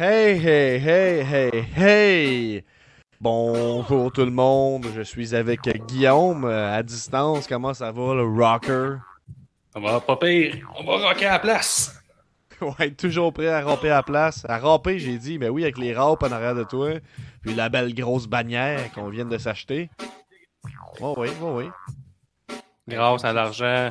Hey, hey, hey, hey, hey! Bonjour tout le monde, je suis avec Guillaume euh, à distance. Comment ça va, le rocker? Ça va pas pire, on va rocker à la place. Ouais, toujours prêt à ramper à la place. À ramper, j'ai dit, mais oui, avec les rampes en arrière de toi. Puis la belle grosse bannière qu'on vient de s'acheter. Oh oui, oh oui. Grâce à l'argent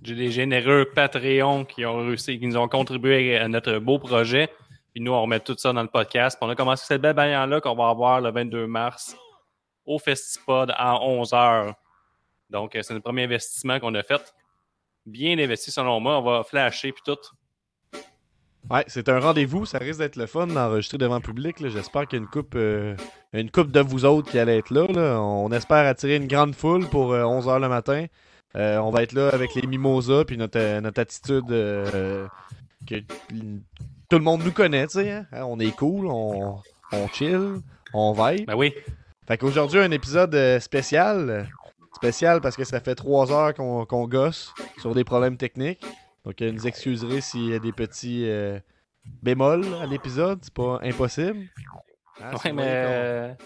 des généreux Patreon qui ont réussi, qui nous ont contribué à notre beau projet. Puis nous, on remet tout ça dans le podcast. Puis on a commencé cette belle bannière-là qu'on va avoir le 22 mars au Festipod à 11h. Donc, c'est le premier investissement qu'on a fait. Bien investi selon moi. On va flasher puis tout. Ouais, c'est un rendez-vous. Ça risque d'être le fun d'enregistrer devant le public. J'espère qu'il y a une coupe, euh, une coupe de vous autres qui allait être là, On espère attirer une grande foule pour 11h euh, le matin. Euh, on va être là avec les mimosas puis notre, notre attitude que tout le monde nous connaît, tu sais. Hein. On est cool, on, on chill, on vibe. Ben oui. Fait qu'aujourd'hui, un épisode spécial. Spécial parce que ça fait trois heures qu'on gosse sur des problèmes techniques. Donc, euh, nous excuserez s'il y a des petits euh, bémols à l'épisode. C'est pas impossible. Hein, ouais, mais.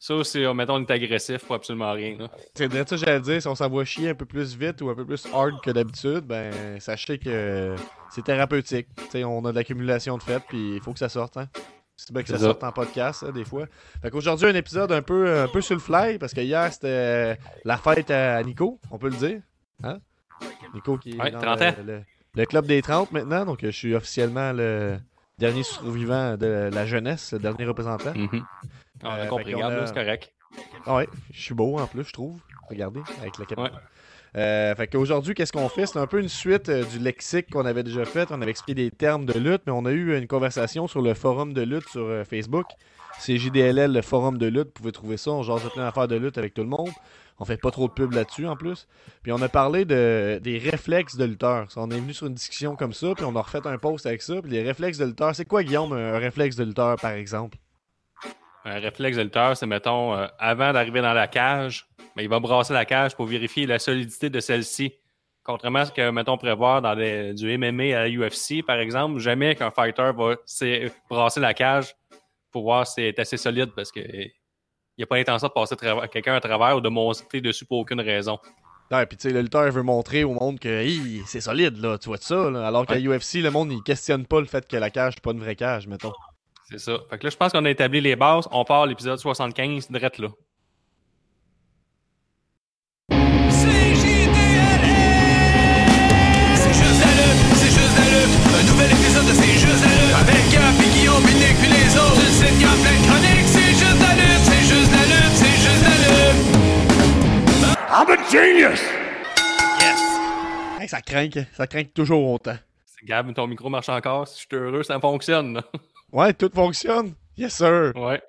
Euh, ça aussi, mettons, on est agressif pour absolument rien. C'est ça j'allais dire. Si on s'envoie chier un peu plus vite ou un peu plus hard que d'habitude, ben, sachez que c'est thérapeutique. T'sais, on a de l'accumulation de fait, puis il faut que ça sorte. Hein? C'est bien que ça, sorte en podcast, hein, des fois. Fait qu'aujourd'hui, un épisode un peu, un peu sur le fly, parce que hier, c'était la fête à Nico, on peut le dire. Hein? Nico qui est dans le, club des 30 maintenant, donc je suis officiellement le dernier survivant de la jeunesse, le dernier représentant. Mm on a compris, regarde, c'est correct. Ah ouais, je suis beau en plus, je trouve. Regardez, avec la caméra. Euh, fait qu'aujourd'hui, qu'est-ce qu'on fait? C'est un peu une suite euh, du lexique qu'on avait déjà fait. On avait expliqué des termes de lutte, mais on a eu une conversation sur le forum de lutte sur euh, Facebook. C'est JDLL, le forum de lutte. Vous pouvez trouver ça. On jase plein d'affaires de lutte avec tout le monde. On fait pas trop de pub là-dessus en plus. Puis on a parlé de, des réflexes de lutteur. On est venu sur une discussion comme ça, puis on a refait un post avec ça. Puis les réflexes de lutteur, c'est quoi Guillaume, un réflexe de lutteur par exemple? Un réflexe de lutteur, c'est mettons, euh, avant d'arriver dans la cage, mais il va brasser la cage pour vérifier la solidité de celle-ci. Contrairement à ce que, mettons, prévoir dans du MMA à la UFC, par exemple, jamais qu'un fighter va brasser la cage pour voir si c'est assez solide parce que il n'y a pas l'intention de passer quelqu'un à travers ou de monter dessus pour aucune raison. Ouais, puis tu sais, le lutteur veut montrer au monde que c'est solide, là, tu vois ça, alors qu'à UFC, le monde, il questionne pas le fait que la cage n'est pas une vraie cage, mettons. C'est ça. Fait que là, je pense qu'on a établi les bases. On part l'épisode 75, direct là. C'est juste la lutte, c'est juste la lutte. Un nouvel épisode de C'est juste la lutte. Avec Gap et Guillaume, Nick puis les autres. Tu sais qu'il y a plein de chroniques. C'est juste la lutte, c'est juste la lutte, c'est juste la lutte. I'm a genius! Yes! Hey, ça craint, ça craint toujours autant. Gab, ton micro marche encore. Si je suis heureux, ça fonctionne. Ouais, tout fonctionne. Yes, sir. Ouais.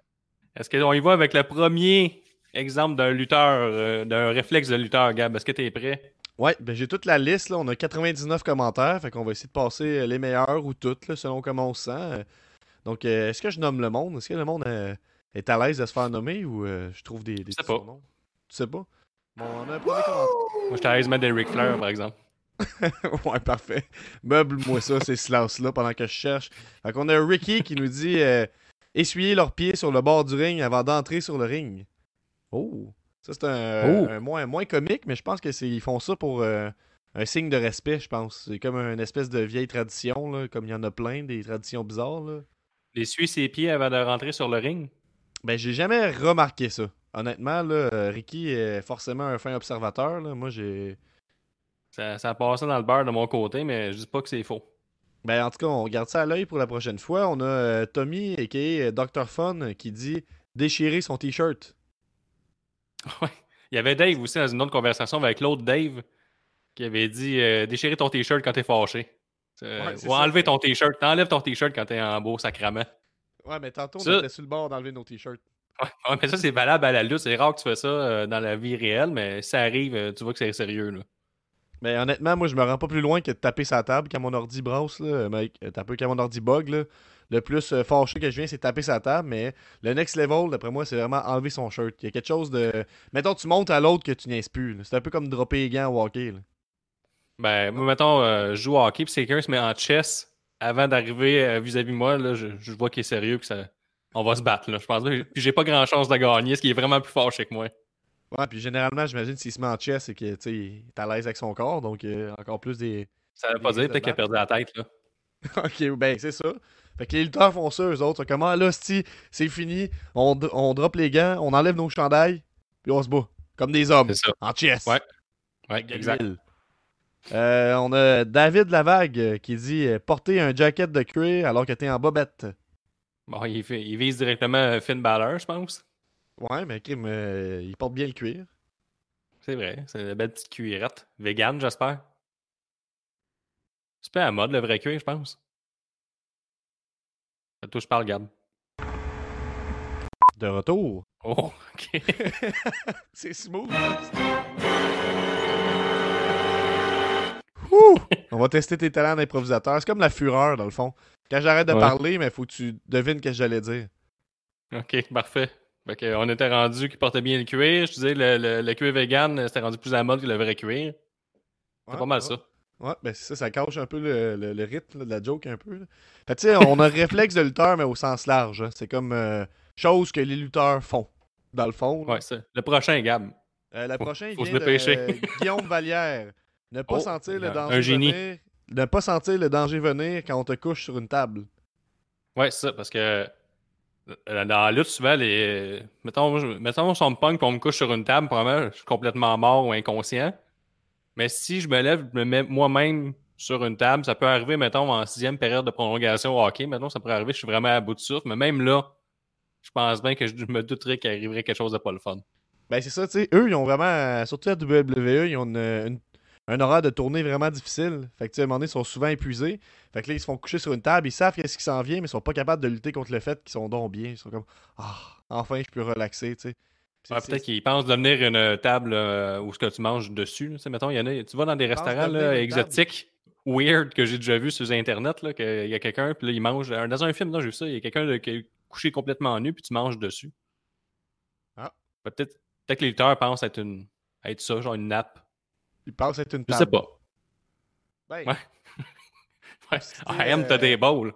Est-ce qu'on y va avec le premier exemple d'un lutteur, euh, d'un réflexe de lutteur, Gab? Est-ce que tu es prêt? Ouais, ben j'ai toute la liste. Là. On a 99 commentaires. Fait qu'on va essayer de passer les meilleurs ou toutes, selon comment on se sent. Donc, euh, est-ce que je nomme le monde? Est-ce que le monde euh, est à l'aise de se faire nommer ou je trouve des, des sais pas. Noms? Tu sais pas? Bon, on a un premier commentaire. Moi, je à l'aise de mettre des Ric Flair, par exemple. ouais, parfait. Meuble-moi ça, ces slouses-là, pendant que je cherche. Fait qu'on a Ricky qui nous dit euh, essuyer leurs pieds sur le bord du ring avant d'entrer sur le ring. Oh! Ça, c'est un, oh. moins, moins comique, mais je pense qu'ils font ça pour euh, un signe de respect, je pense. C'est comme une espèce de vieille tradition, là, comme il y en a plein, des traditions bizarres. Là. Essuyer ses pieds avant de rentrer sur le ring? Ben, j'ai jamais remarqué ça. Honnêtement, là, Ricky est forcément un fin observateur. Là. Moi, j'ai ça, ça a passé dans le beurre de mon côté, mais je dis pas que c'est faux. Ben, en tout cas, on garde ça à l'œil pour la prochaine fois. On a euh, Tommy, a.k.a. Euh, Dr. Fun, qui dit déchirer son T-shirt. Ouais. Il y avait Dave aussi dans une autre conversation avec l'autre Dave qui avait dit euh, déchirer ton T-shirt quand t'es fâché. ou enlever ton T-shirt. T'enlèves ton T-shirt quand t'es en beau sacrament. Ouais, mais tantôt, on était sur le bord d'enlever nos T-shirts. Ouais, mais ça, c'est valable à la lutte. C'est rare que tu fais ça dans la vie réelle, mais ça arrive, tu vois que c'est sérieux. Là. Mais honnêtement, moi, je me rends pas plus loin que de taper sa table quand mon ordi brasse, là, mec. T'as peu quand mon ordi bug, là. Le plus euh, fâché que je viens, c'est taper sa table, mais le next level, d'après moi, c'est vraiment enlever son shirt. Il y a quelque chose de. Mettons, tu montes à l'autre que tu niaises plus. C'est un peu comme dropper les gants au hockey. Là. Ben, moi, mettons, euh, je joue au hockey, puis quelqu'un se met en chess avant d'arriver euh, vis-à-vis de moi, là, je, vois qu'il est sérieux que ça. On va se battre, là. Je pense. Puis j'ai pas grand chance de gagner, ce qui est vraiment plus fort chez moi. Ouais, puis généralement, j'imagine s'il se met en chess, c'est qu'il est à l'aise avec son corps, donc euh, encore plus des. Ça veut pas dire peut-être qu'il a perdu la tête, là. ok, ben c'est ça. Fait que les lutteurs font ça, eux autres. Sont comme, ah là, c'est fini, on, on drop les gants, on enlève nos chandails, puis on se bat. Comme des hommes. Ça. En chess. Ouais. Ouais, exact. Euh, on a David Lavague euh, qui dit porter un jacket de cuir alors que t'es en bobette. Bon, il, il vise directement Finn Balor, je pense. Ouais, mais Kim, il porte bien le cuir. C'est vrai, c'est une belle petite cuirette. Vegan, j'espère. C'est pas à mode le vrai cuir, je pense. Ça touche pas le Gab. De retour. Oh, ok. c'est smooth. On va tester tes talents d'improvisateur. C'est comme la fureur, dans le fond. Quand j'arrête de parler, mais faut que tu devines ce que j'allais dire. Ok, parfait. On était rendu qui portait bien le cuir. Je disais, le, le, cuir vegan, c'était rendu plus à la mode que le vrai cuir. C'est pas mal ça. Ouais, ben ça, ça cache un peu le, rythme de la joke un peu. Fait tu sais, on a un réflexe de lutteur, mais au sens large. Hein. C'est comme euh, chose que les lutteurs font, dans le fond. Ouais, c'est le prochain, Gab. Euh, le prochain, il vient de Guillaume Vallière. Ne pas oh, sentir le danger venir. Ne pas sentir le danger venir quand on te couche sur une table. Ouais, c'est ça, parce que euh, dans la lutte, souvent, les. Mettons, je... mettons, on me punk et on me couche sur une table, probablement, je suis complètement mort ou inconscient. Mais si je me lève, je me mets moi-même sur une table, ça peut arriver, mettons, en sixième période de prolongation au hockey. Maintenant, ça pourrait arriver, je suis vraiment à bout de souffle. Mais même là, je pense bien que je me douterais qu'il arriverait quelque chose de pas le fun. Ben, c'est ça, tu sais. Eux, ils ont vraiment, surtout à WWE, ils ont une, un horaire de tournée vraiment difficile. Fait que, tu sais, à un moment donné, ils sont souvent épuisés. Fait que là, ils se font coucher sur une table, ils savent qu'est-ce qui s'en vient, mais ils sont pas capables de lutter contre le fait qu'ils sont donc bien. Ils sont comme, ah, enfin, je peux relaxer, tu sais. peut-être qu'ils pensent devenir une table euh, où ce que tu manges dessus. Tu mettons, y en a, tu vas dans des restaurants exotiques, weird, que j'ai déjà vu sur Internet, qu'il y a quelqu'un, puis là, il mange. Dans un film, j'ai vu ça, il y a quelqu'un qui est couché complètement nu, puis tu manges dessus. Ah. Peut-être peut que les lutteurs pensent être, une, être ça, genre une nappe. Il pense être une table. Je sais pas. Ben, ouais. ouais. I am the table.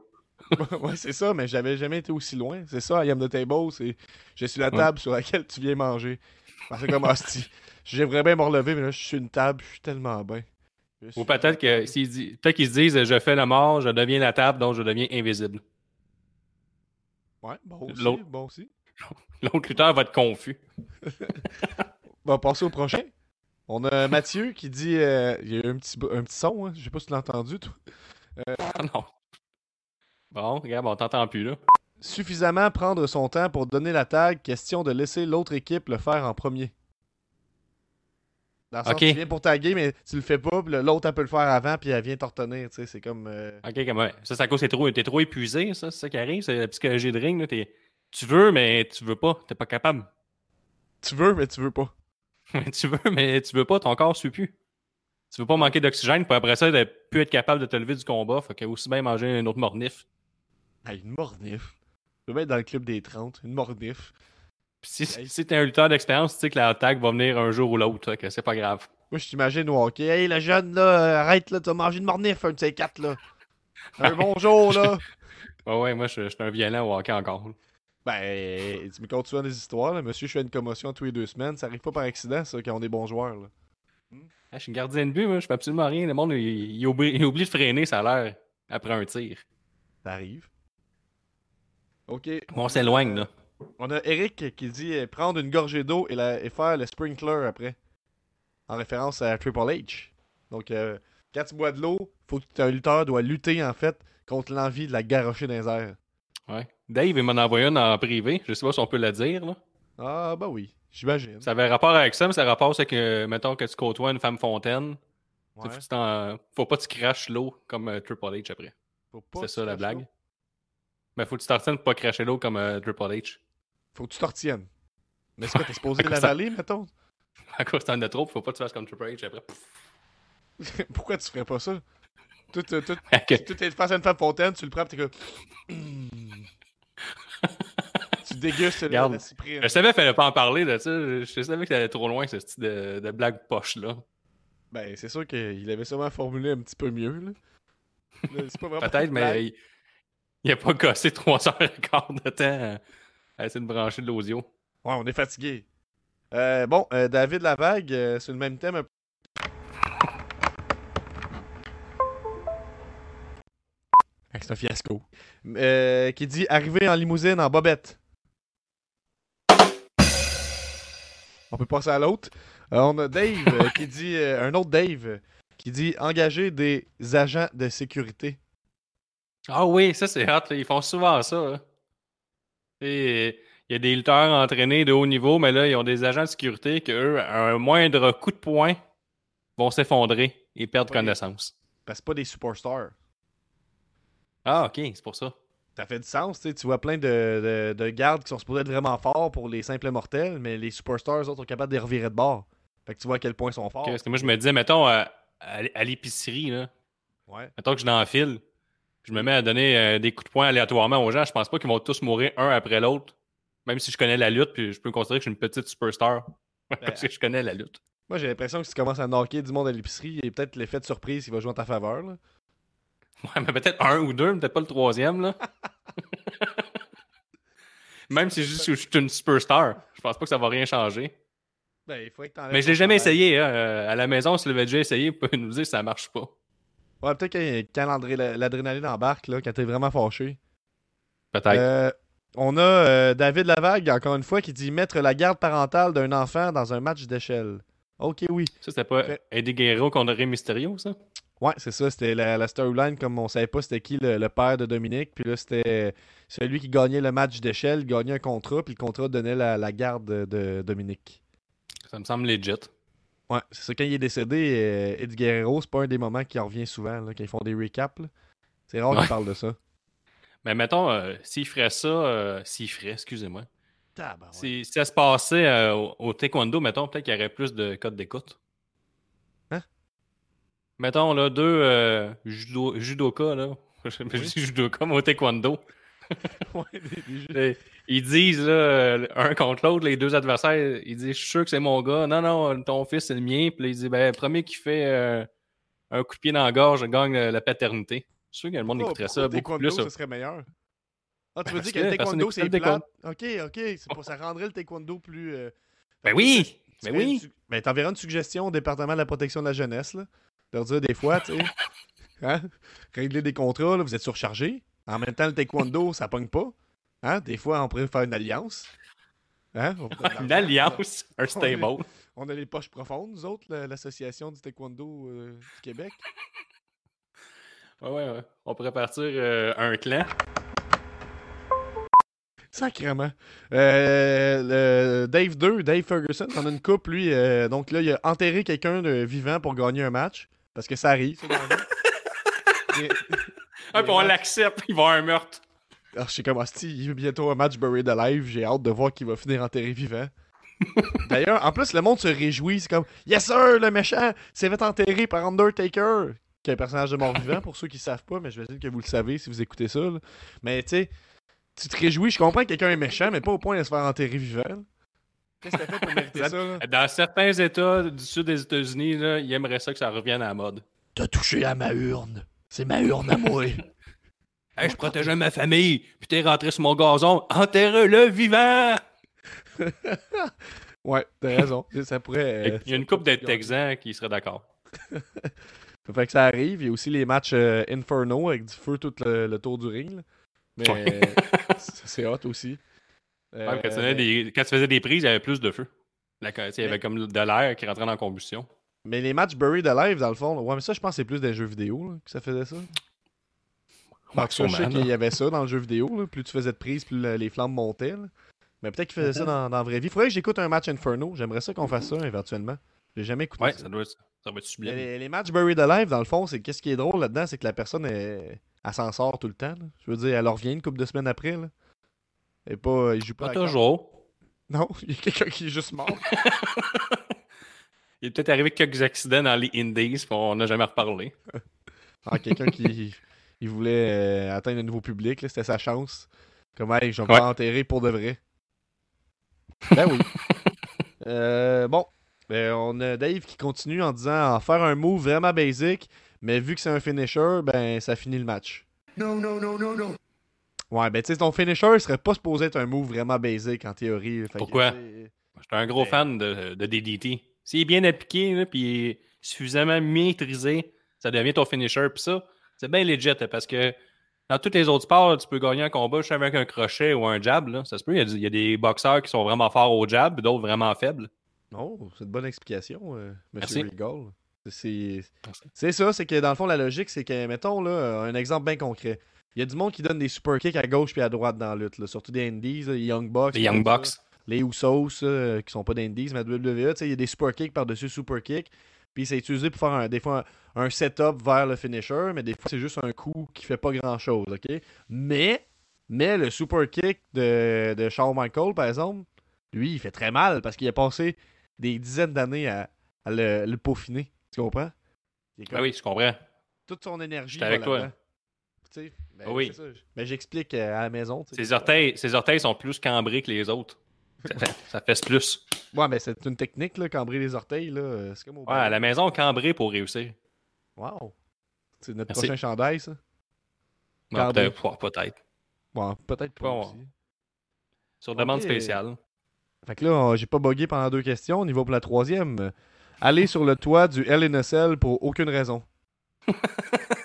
ouais, c'est ça, mais j'avais jamais été aussi loin. C'est ça, I am the table, c'est je suis la table sur laquelle tu viens manger. C'est comme hostie. J'aimerais bien me relever, mais là, je suis une table, je suis tellement bien. Ou peut-être que s'ils peut qu'ils se disent je fais la mort, je deviens la table, donc je deviens invisible. Ouais, bon aussi. Bon aussi. L'autre lutteur va être confus. on va passer au prochain. On a Mathieu qui dit. Euh, il y a eu un petit, un petit son, hein. je sais pas si tu l'as entendu, toi. Euh, ah non. Bon, regarde, on t'entend plus, là. Suffisamment prendre son temps pour donner la tag, question de laisser l'autre équipe le faire en premier. Dans le sens, tu viens pour taguer, mais tu le fais pas, l'autre, elle peut le faire avant, puis elle vient t'en retenir, tu sais, c'est comme... Euh, ok, comme, ça, c'est à cause que t'es trop, trop épuisé, ça, c'est ça qui arrive, c'est la psychologie de ring, là, tu veux, mais tu veux pas, t'es pas capable. Tu veux, mais tu veux pas. tu veux, mais tu veux pas, ton corps suit plus. Tu veux pas manquer d'oxygène, puis après ça, de plus être capable de te lever du combat. Fait que aussi bien manger une autre mornif. une mornif. Tu veux être dans le club des 30, une mornif. si, si t'es un lutteur d'expérience, tu sais que l'attaque va venir un jour ou l'autre, que c'est pas grave. Moi, je t'imagine au hockey. Hey, le jeune, là, arrête, là, tu vas manger une mornif, un de ces quatre, là. Un bonjour, là. ouais, ouais, moi, je, suis un violent au hockey encore. Ben, tu me comptes souvent des histoires. Là. Monsieur, je fais une commotion tous les deux semaines. Ça arrive pas par accident, ça, quand on est bons joueurs. Là. Ah, je suis gardien de but, moi. Je fais absolument rien. Le monde, il, oublie, de freiner, ça a l'air, après un tir. Ça arrive. OK. on s'éloigne, là. On a Eric qui dit euh, prendre une gorgée d'eau et, et, faire le sprinkler après. En référence à Triple H. Donc, euh, quand tu bois de l'eau, faut que un lutteur doit lutter, en fait, contre l'envie de la garrocher dans les airs. Ouais. Dave, il m'en a envoyé une en privé. Je sais pas si on peut la dire, là. Ah, bah oui, j'imagine. Ça avait rapport avec ça, mais ça a rapport avec, que, mettons, que tu côtoies une femme fontaine. Ouais. Faut, pas que tu craches l'eau comme euh, Triple H après. C'est ça la blague. Mais faut que tu t'en pour pas cracher l'eau comme euh, Triple H. Faut que tu t'en retiennes. Mais c'est quoi, t'es supposé l'avaler, mettons? À cause t'en as trop, faut pas que tu fasses comme Triple H après. Pourquoi tu ferais pas ça? Tout, tout, tout, tout est face à une femme fontaine, tu le prends, t'es comme. tu dégustes Regarde, la cyprine. Je savais qu'il fallait pas en parler de ça. Je savais que t'allais trop loin, ce style de, de blague poche-là. Ben, c'est sûr qu'il avait sûrement formulé un petit peu mieux. Là. C'est pas vraiment Peut-être, mais il, il a pas gossé 3 heures et quart de temps à, essayer de brancher de l'audio. Ouais, on est fatigué. Euh, bon, euh, David Lavague, euh, c'est le même thème. C'est un fiasco. Euh, qui dit arriver en limousine en bobette. On peut passer à l'autre. Euh, on a Dave euh, qui dit un autre Dave qui dit engager des agents de sécurité. Ah oui, ça c'est hot. là. Ils font souvent ça. hein. Et il y a des lutteurs entraînés de haut niveau, mais là, ils ont des agents de sécurité que eux, à un moindre coup de poing, vont s'effondrer et perdre Ouais. connaissance. Parce que pas des superstars. Ah, ok, c'est pour ça. Ça fait du sens, tu vois plein de, de, de gardes qui sont supposés être vraiment forts pour les simples mortels, mais les superstars, eux autres, sont capables de les revirer de bord. Fait que tu vois à quel point ils sont forts. Parce que moi, je me disais, mettons, à, à- à l'épicerie, là, Ouais. mettons que je l'enfile, je me mets à donner euh, des coups de poing aléatoirement aux gens, je pense pas qu'ils vont tous mourir un après l'autre. Même si je connais la lutte, puis je peux me considérer que je suis une petite superstar. parce que je connais la lutte. Moi, j'ai l'impression que si tu commences à knocker du monde à l'épicerie, il y a peut-être l'effet de surprise qui va jouer en ta faveur. Là. Ouais, mais peut-être un ou deux, mais peut-être pas le troisième, là. Même si que je suis une superstar, je pense pas que ça va rien changer. Ben, il que Mais je l'ai jamais essayé. hein. À la maison, on se l'avait déjà essayé, vous pouvez nous dire que ça marche pas. Ouais, peut-être que quand l'adré- l'adrénaline embarque, là, quand t'es vraiment fâché. Peut-être. Euh, on a euh, David Lavague, encore une fois, qui dit mettre la garde parentale d'un enfant dans un match d'échelle. Ok, oui. Ça, c'était pas Eddie Guerrero contre Rey Mysterio, ça? Ouais, c'est ça. C'était la, la storyline, comme on savait pas c'était qui le, le père de Dominique. Puis là, c'était celui qui gagnait le match d'échelle, gagnait un contrat, puis le contrat donnait la, la garde de, de Dominique. Ça me semble legit. Ouais, c'est ça. Quand il est décédé, euh, Eddie Guerrero, c'est pas un des moments qui en revient souvent, là, quand ils font des recaps. C'est rare Ouais. qu'ils parlent de ça. Mais mettons, euh, s'il ferait ça, euh, s'il ferait, excusez-moi, si ça se passait euh, au, au taekwondo, mettons, peut-être qu'il y aurait plus de codes d'écoute. Mettons, là, deux euh, judo, judokas, là. Je Oui. dis judoka, mais au taekwondo. Ils disent, là, euh, un contre l'autre, les deux adversaires, ils disent, je suis sûr que c'est mon gars. Non, non, ton fils, c'est le mien. Puis là, ils disent, ben, premier qui fait euh, un coup de pied dans la gorge gagne la paternité. Je suis sûr que le monde Pourquoi- écouterait ça au beaucoup taekwondo, plus. ce serait meilleur? Ah, tu veux dire que le taekwondo, c'est le plate? Ok, ok. Pour ça rendrait le taekwondo plus. euh, Ben oui! tu Ben oui! su- Ben, t'enverras une suggestion au département de la protection de la jeunesse, là. Leur dire des fois, tu sais. hein? Régler des contrats, là, vous êtes surchargé. En même temps, le taekwondo, ça pogne pas. Hein? Des fois, on pourrait faire une alliance. Hein? Une alliance, un stable. On a les poches profondes, nous autres, la- l'association du taekwondo euh, du Québec. Ouais, ouais, ouais. On pourrait partir euh, un clan. Sacrément. Euh, le Dave 2, Dave Ferguson, on a une coupe, lui. donc là, il a enterré quelqu'un de vivant pour gagner un match. Parce que ça arrive, ça. Et- Ah, puis on l'accepte, il va avoir un meurtre. Alors, je sais comme Asti, il y a bientôt un match Buried Alive. J'ai hâte de voir qui va finir enterré vivant. D'ailleurs, en plus, le monde se réjouit. C'est comme Yes, sir, le méchant s'est fait enterrer par Undertaker, qui est un personnage de mort-vivant pour ceux qui savent pas, mais je vais dire que vous le savez si vous écoutez ça. là. Mais tu sais, tu te réjouis. Je comprends que quelqu'un est méchant, mais pas au point de se faire enterrer vivant. Là. Qu'est-ce que t'as fait pour mériter ça? là? Dans certains États du sud des États-Unis, là, ils aimeraient ça que ça revienne à la mode. T'as touché à ma urne. C'est ma urne à moi. Hey, je protégeais ma famille, puis t'es rentré sur mon gazon, enterre-le vivant! ouais, t'as raison. Ça pourrait. euh, Il y a une couple de Texans qui seraient d'accord. Ça fait que ça arrive. Il y a aussi les matchs euh, Inferno avec du feu tout le, le tour du ring. là. Mais c'est hot aussi. Euh, Ouais, quand, tu faisais des, quand tu faisais des prises, il y avait plus de feu. La- il y avait comme de l'air qui rentrait dans la combustion. Mais les matchs Buried Alive, dans le fond, là, ouais, mais ça, je pense que c'est plus des jeux vidéo là, que ça faisait ça. Cas, je sais qu'il y avait ça dans le jeu vidéo. là. Plus tu faisais de prises, plus le- les flammes montaient. là. Mais peut-être qu'ils faisaient ça Mhm. dans, dans la vraie vie. Faudrait que j'écoute un match Inferno. J'aimerais ça qu'on fasse ça éventuellement. J'ai jamais écouté Ouais, ça. ça doit être, ça sublime. les, les matchs Buried Alive, dans le fond, c'est qu'est-ce qui est drôle là-dedans, c'est que la personne, elle, elle s'en sort tout le temps. là. Je veux dire, elle revient une couple de semaines après. Là. Et pas, il joue pas. Pas toujours. Non, il y a quelqu'un qui est juste mort. Il est peut-être arrivé quelques accidents dans les Indies, puis on n'a jamais reparlé. Ah, quelqu'un qui il voulait euh, atteindre un nouveau public, là, c'était sa chance. Comme, hey, je vais Ouais. enterrer pour de vrai. Ben oui. Euh, bon, Ben, on a Dave qui continue en disant en faire un move vraiment basic, Mais vu que c'est un finisher, ben ça finit le match. Non, non, non, non, non. Ouais, ben tu sais, ton finisher serait pas supposé être un move vraiment basic en théorie. Fait Pourquoi? suis un gros Ben- fan de, de DDT. S'il est bien appliqué, puis suffisamment maîtrisé, ça devient ton finisher. Puis ça, c'est bien legit parce que dans tous les autres sports, tu peux gagner un combat juste avec un crochet ou un jab. là. Ça se peut, il y a du- il y, a des boxeurs qui sont vraiment forts au jab, puis d'autres vraiment faibles. Oh, c'est une bonne explication, euh, Merci. Monsieur Regal. C'est ça, c'est que dans le fond, la logique, c'est que, mettons, là, un exemple bien concret. Il y a du monde qui donne des super kicks à gauche puis à droite dans la lutte, là, surtout des Indies, là, les Young Bucks. Les Young ça. Bucks. les Usos, euh, qui sont pas d'Indies, mais à WWE, il y a des super kicks par-dessus super kicks. Puis c'est utilisé pour faire un- des fois un, un setup vers le finisher, mais des fois c'est juste un coup qui fait pas grand-chose, ok? Mais, mais le super kick de, de Shawn Michaels, par exemple, lui, il fait très mal parce qu'il a passé des dizaines d'années à, à le, le peaufiner. Tu comprends? Ah oui, je comprends. Toute son énergie. J'étais avec toi. Tu sais, ben, Oui. c'est ça. Mais j'explique euh, à la maison. Ses orteils, ses orteils sont plus cambrés que les autres. Ça, fait- ça fesse plus. Ouais, mais c'est une technique, là, cambrer les orteils, là. C'est comme au Ouais, à la maison, cambré pour réussir. Wow. C'est notre Merci. prochain chandail, ça? Ouais. Peut-être. ouais, peut-être. Bon, peut-être pas Bon. aussi. Sur demande spéciale. Fait que là, on- j'ai pas bugué pendant deux questions. On y va pour la troisième. Aller sur le toit du LNSL pour aucune raison.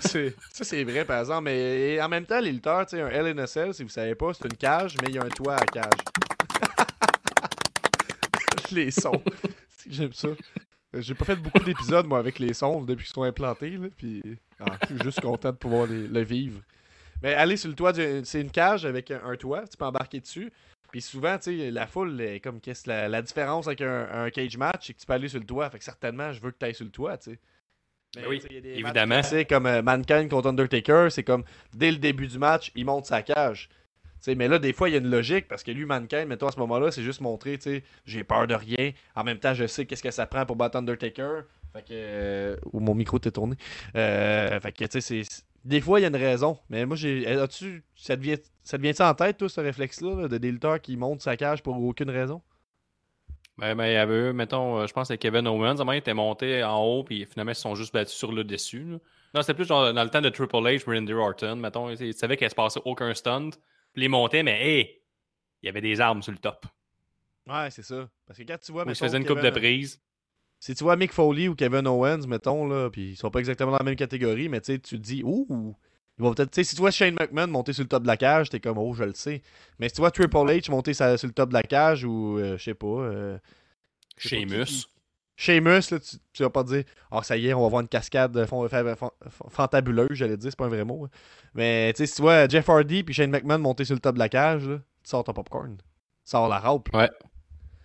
ça, c'est, vrai, par exemple. Mais en même temps, les lutteurs, tu sais, un LNSL, si vous savez pas, c'est une cage, mais il y a un toit à cage. les sons. J'aime ça. J'ai pas fait beaucoup d'épisodes, moi, avec les sons depuis qu'ils sont implantés. Là, puis ah, je suis juste content de pouvoir les- le vivre. Mais aller sur le toit, c'est une cage avec un, toit, tu peux embarquer dessus. Puis souvent, tu sais, la foule est comme qu'est-ce la, la différence avec un, un cage match, c'est que tu peux aller sur le toit. Fait que certainement, je veux que tu ailles sur le toit, tu sais. Mais, Ben oui, y a des évidemment. classiques comme euh, Mankind contre Undertaker, c'est comme dès le début du match, il monte sa cage. Tu sais, mais là, des fois, il y a une logique parce que lui, Mankind, mettons à ce moment-là, c'est juste montrer, tu sais, j'ai peur de rien. En même temps, je sais qu'est-ce que ça prend pour battre Undertaker. Fait que. euh, Ou mon micro t'est tourné. Euh, fait que, tu sais, c'est. Des fois, il y a une raison. Mais moi, j'ai. As-tu. Ça te vient- ça te vient-tu en tête, toi, ce réflexe-là, là, de des lutteurs qui montent sa cage pour aucune raison? Ben, ben, il y avait, eux, mettons, euh, je pense que Kevin Owens, à était monté en haut, puis finalement, ils se sont juste battus sur le dessus. là. Non, c'était plus genre dans le temps de Triple H, Randy Orton, mettons, ils savaient qu'il se passait aucun stunt, puis ils montaient, mais hey, il y avait des armes sur le top. Ouais, c'est ça. Parce que quand tu vois. Mettons, faisaient une coupe de prise. Si tu vois Mick Foley ou Kevin Owens, mettons, là, puis ils sont pas exactement dans la même catégorie, mais tu sais, tu te dis, ouh, ils vont peut-être. Tu sais, si tu vois Shane McMahon monter sur le top de la cage, t'es comme, oh, je le sais. Mais si tu vois Triple H monter sa- sur le top de la cage ou, euh, je sais pas. euh, Sheamus. Sheamus, là, tu, tu vas pas te dire, oh, ça y est, on va voir une cascade fantabuleuse, j'allais dire, c'est pas un vrai mot. hein. Mais tu sais, si tu vois Jeff Hardy puis Shane McMahon monter sur le top de la cage, là, tu sors ton popcorn. Tu sors la râpe.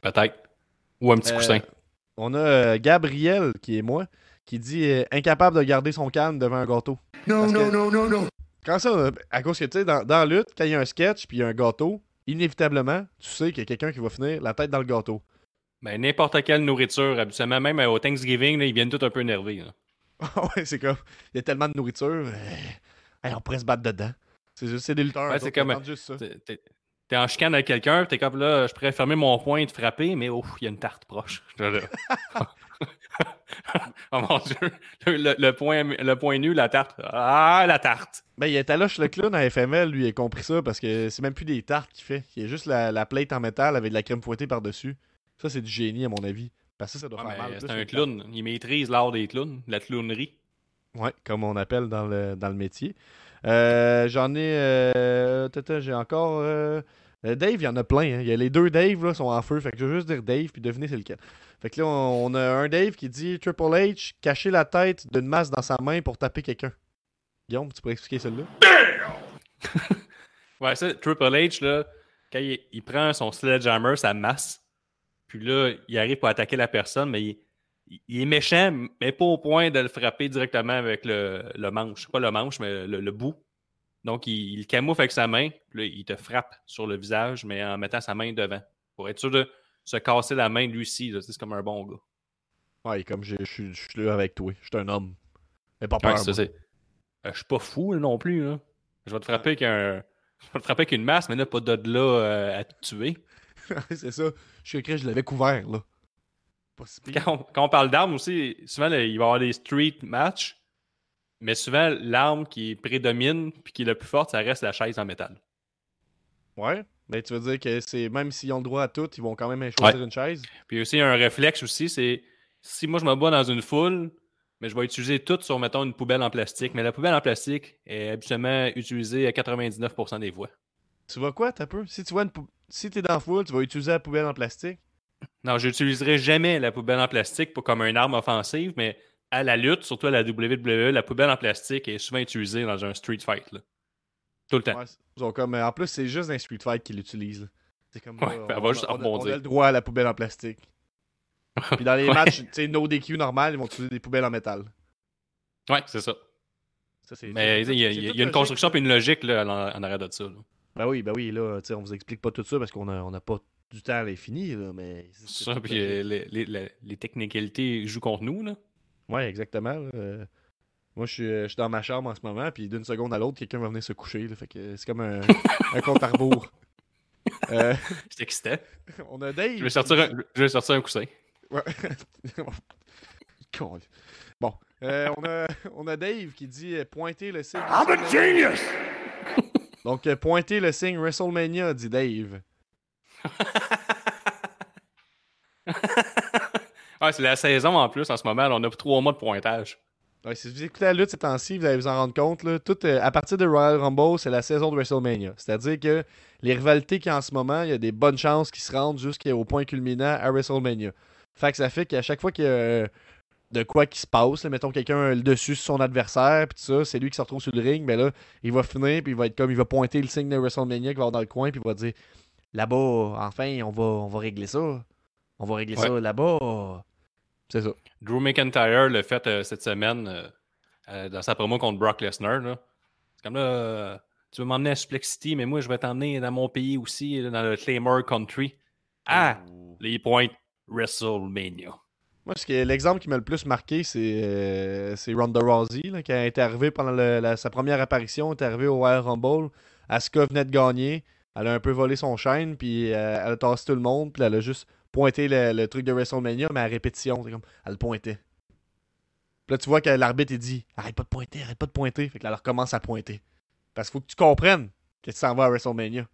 Peut-être. Ou un petit Euh, coussin. On a euh, Gabriel, qui est moi, qui dit euh, incapable de garder son calme devant un gâteau. Non, Parce non, que- non, non, non. Quand ça, euh, à cause que tu sais, dans, dans la lutte, quand il y a un sketch puis il y a un gâteau, inévitablement, tu sais qu'il y a quelqu'un qui va finir la tête dans le gâteau. Ben, n'importe quelle nourriture, habituellement, même euh, au Thanksgiving, là, ils viennent tous un peu énervés. Ah ouais, c'est comme, il y a tellement de nourriture, euh, hey, on pourrait se battre dedans. C'est juste, c'est des lutteurs. Ouais, c'est comme-. T'es- en chicane avec quelqu'un, t'es comme là, je pourrais fermer mon poing et te frapper, mais ouf, il y a une tarte proche. Là. oh mon dieu, le, point, le point nu, la tarte. Ah, la tarte. Ben, il a Taloche le clown à FML, lui, il a compris ça parce que c'est même plus des tartes qu'il fait. Il y a juste la, la plate en métal avec de la crème fouettée par-dessus. Ça, c'est du génie, à mon avis. Parce que ça, ça doit Ouais, faire mal. c'est un clown. Il maîtrise l'art des clowns, la clownerie. Ouais, comme on appelle dans le, dans le métier. Euh, J'en ai. euh, tata, J'ai encore. euh, euh, Dave, il y en a plein. hein. Il y a les deux Dave là, sont en feu. Fait que je vais juste dire Dave puis devinez c'est lequel. Fait que là, on, a un Dave qui dit Triple H, cacher la tête d'une masse dans sa main pour taper quelqu'un. Guillaume, tu pourrais expliquer celle-là? Ouais, ça, Triple H, là, quand il, prend son sledgehammer, sa masse, puis là, il arrive pour attaquer la personne, mais il, est méchant, mais pas au point de le frapper directement avec le, manche. Pas le manche, mais le, bout. Donc, il, il le camoufle avec sa main, puis là, il te frappe sur le visage, mais en mettant sa main devant. Pour être sûr de se casser la main lui aussi. là. C'est comme un bon gars. Ouais, comme je suis là avec toi. Je suis un homme. Mais pas peur. Ouais. Euh, je suis pas fou non plus. Là. Je vais te frapper avec un. Je vais te frapper avec une masse, mais là, pas de là euh, à te tuer. c'est ça. Je suis écrit, je l'avais couvert, là. pas si pire. Quand on, quand on parle d'armes aussi, souvent, là, il va y avoir des street matchs, mais souvent, l'arme qui prédomine puis qui est la plus forte, ça reste la chaise en métal. Ouais. Mais tu veux dire que c'est même s'ils ont le droit à tout, ils vont quand même choisir Ouais. une chaise? Puis aussi, un réflexe aussi, c'est si moi je me bats dans une foule, mais je vais utiliser tout sur, mettons, une poubelle en plastique. Mais la poubelle en plastique est habituellement utilisée à 99% des fois. Tu vois quoi, t'as peu? Si tu vois une pou- si t'es dans la foule, tu vas utiliser la poubelle en plastique? Non, j'utiliserai jamais la poubelle en plastique pour, comme une arme offensive, mais à la lutte, surtout à la WWE, la poubelle en plastique est souvent utilisée dans un street fight. là. Tout le temps. Ouais, ils ont comme, en plus, c'est juste dans Street Fight qu'ils l'utilisent. C'est comme Ouais, là, elle on, va juste on a- on a rebondir. le droit à la poubelle en plastique. Puis dans les Ouais. matchs, tu sais, no DQ normal, ils vont utiliser des poubelles en métal. Ouais, c'est ça. Mais il y a, y y une construction et une logique là, en, en arrière de ça. là. Ben oui, ben oui, là, tu sais, on vous explique pas tout ça parce qu'on a, on a pas du temps à l'infini, là, mais... c'est- Ça, puis euh, les, les, les- technicalités jouent contre nous. Là. Ouais, exactement. Euh, Moi, je suis, euh, je suis dans ma chambre en ce moment, puis d'une seconde à l'autre, quelqu'un va venir se coucher. là, fait que c'est comme un, un compte à rebours. Euh, C'est excitant. on a Dave. Je vais sortir un, je vais sortir un coussin. Ouais. Bon, euh, on, a, on a Dave qui dit euh, pointer le signe. I'm a genius! Donc, pointer le signe WrestleMania, dit Dave. Ouais, c'est la saison en plus en ce moment. là, on a trois mois de pointage. Ouais, si vous écoutez la lutte ces temps-ci, vous allez vous en rendre compte. Là, tout, euh, à partir de Royal Rumble, c'est la saison de WrestleMania. C'est-à-dire que les rivalités qu'il y a en ce moment, il y a des bonnes chances qu'ils se rendent jusqu'au point culminant à WrestleMania. Fait que ça fait qu'à chaque fois qu'il y a euh, de quoi qui se passe, là, mettons quelqu'un dessus sur son adversaire, puis ça, c'est lui qui se retrouve sur le ring, mais là, il va finir, puis il va être comme, il va pointer le signe de WrestleMania qui va dans le coin, puis il va dire là-bas, enfin, on va, on va régler ça. On va régler Ouais. ça là-bas. C'est ça. Drew McIntyre l'a fait euh, cette semaine euh, euh, dans sa promo contre Brock Lesnar. là. C'est comme là, tu veux m'emmener à Suplex City, mais moi, je vais t'emmener dans mon pays aussi, dans le Claymore Country. Ah! Les points WrestleMania. Moi, ce qui est- l'exemple qui m'a le plus marqué, c'est euh, c'est Ronda Rousey, là, qui est arrivée pendant le- la- sa première apparition, est arrivée au Royal Rumble. Asuka venait de gagner. Elle a un peu volé son chaîne, puis euh, elle a tassé tout le monde, puis elle a juste pointé le, le truc de WrestleMania, mais à répétition. C'est comme, elle le pointait. Puis là, tu vois que l'arbitre, il dit Arrête pas de pointer, arrête pas de pointer. Fait que là, elle recommence à pointer. Parce qu'il faut que tu comprennes que tu s'en vas à WrestleMania.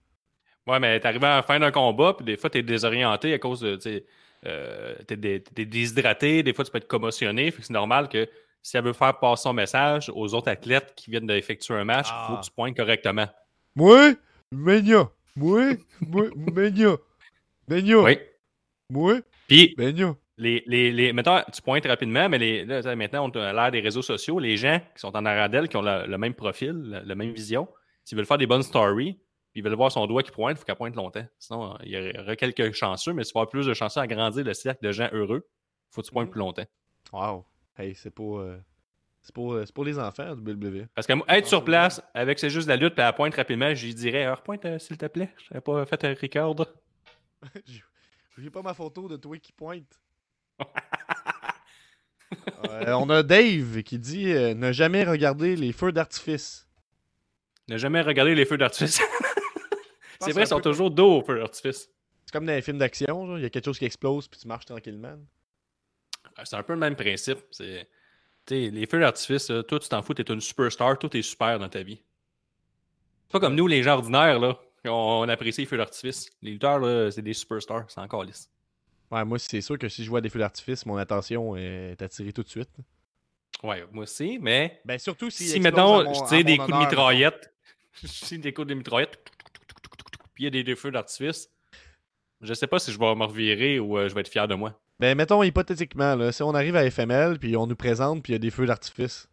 Ouais, mais t'es arrivé à la fin d'un combat, puis des fois, t'es désorienté à cause de. Euh, t'es, dé- t'es déshydraté, des fois, tu peux être commotionné. Fait que c'est normal que si elle veut faire passer son message aux autres athlètes qui viennent d'effectuer un match, il Ah. faut que tu pointes correctement. Moi, Mania. Moi, moi, Mania. Mania. Oui. Moi, Puis, Mania. les, les, les, mettons, tu pointes rapidement, mais les, là, maintenant, on à l'ère des réseaux sociaux. Les gens qui sont en d'elle, qui ont le même profil, la, la même vision, s'ils veulent faire des bonnes stories, puis ils veulent voir son doigt qui pointe, il faut qu'elle pointe longtemps. Sinon, il y aurait quelques chanceux, mais si tu veux avoir plus de chanceux à grandir le cercle de gens heureux, il faut que tu pointes Mhm. plus longtemps. Wow. Hey, c'est pour, euh, c'est pour, euh, c'est pour les enfants du WWE. Parce que moi, être sur place, avec c'est juste la lutte, puis elle pointe rapidement, j'y dirais, ah, repointe, euh, s'il te plaît. Je n'avais pas fait un record. J'ai- pas ma photo de toi qui pointe. Euh, on a Dave qui dit euh, ne jamais regarder les feux d'artifice. Ne jamais regarder les feux d'artifice. c'est vrai, ils sont peu toujours dos aux feux d'artifice. C'est comme dans les films d'action, il y a quelque chose qui explose puis tu marches tranquillement. Ah, C'est un peu le même principe. C'est, les feux d'artifice, toi, tu t'en fous, t'es une superstar, tout est super dans ta vie. C'est pas comme nous, les gens ordinaires, là, on, apprécie les feux d'artifice. Les lutteurs, c'est des superstars, c'est encore lisse. Ouais, moi, c'est sûr que si je vois des feux d'artifice, mon attention est attirée tout de suite. Ouais, moi aussi, mais Ben, surtout si. si, maintenant, je tire des coups de mitraillette, si des coups de mitraillette, puis il y a des, des feux d'artifice, je sais pas si je vais me revirer ou euh, je vais être fier de moi. Ben, mettons hypothétiquement, là, si on arrive à FML puis on nous présente puis il y a des feux d'artifice.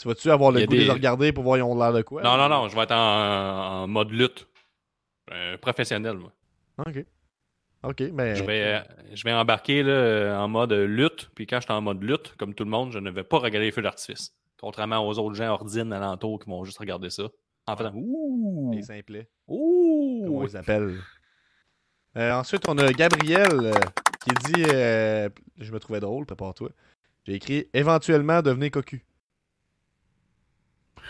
Tu vas-tu avoir le goût de les regarder pour voir ils ont l'air de quoi? Non, non, non, je vais être en, en mode lutte. Un professionnel, moi. Ok. Ok, mais. Je vais, euh, je vais embarquer là, euh, en mode lutte, puis quand je suis en mode lutte, comme tout le monde, je ne vais pas regarder les feux d'artifice. Contrairement aux autres gens ordines alentour qui vont juste regarder ça. En faisant Ouh! Les simplets. Comment Ouh! on les appelle? Euh, ensuite, on a Gabriel euh, qui dit euh, Je me trouvais drôle, prépare-toi. J'ai écrit éventuellement devenez cocu.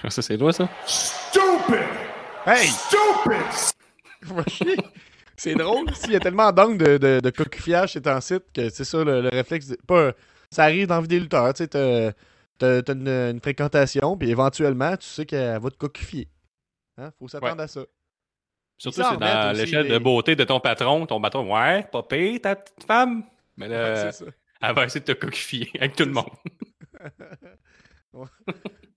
Ça, c'est toi, ça? Stupid! Hey! Stupid! C'est drôle, s'il y a tellement d'angles de, de, de coquillage chez ton site que c'est ça le, réflexe. Pas, ça arrive dans la vie des lutteurs, tu sais, t'as, t'as, une, fréquentation, puis éventuellement, tu sais qu'elle va te coquifier. Hein? Faut s'attendre à ça. Surtout, c'est dans l'échelle de beauté de ton patron. Ton patron, ouais, pas pire, ta petite femme. Mais là, elle va essayer de te coquifier avec tout le monde.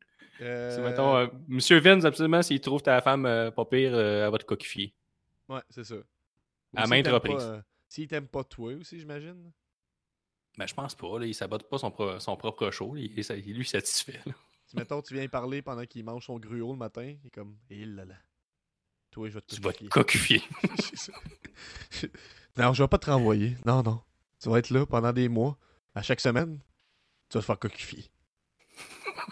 euh... mettons, euh, Monsieur Vince, absolument, s'il trouve ta femme euh, pas pire, euh, elle va te coquifier. Ouais, c'est ça. à maintes reprises. S'il t'aime pas toi aussi, j'imagine. Ben, je pense pas. Là, il sabote pas son, son propre show. Il, est, lui satisfait. Si, mettons, tu viens parler pendant qu'il mange son gruau le matin, il est comme, il eh là là. Toi, je vais te Tu vas te coquifier. non, je vais pas te renvoyer. Non, non. Tu vas être là pendant des mois. À chaque semaine, tu vas te faire coquifier.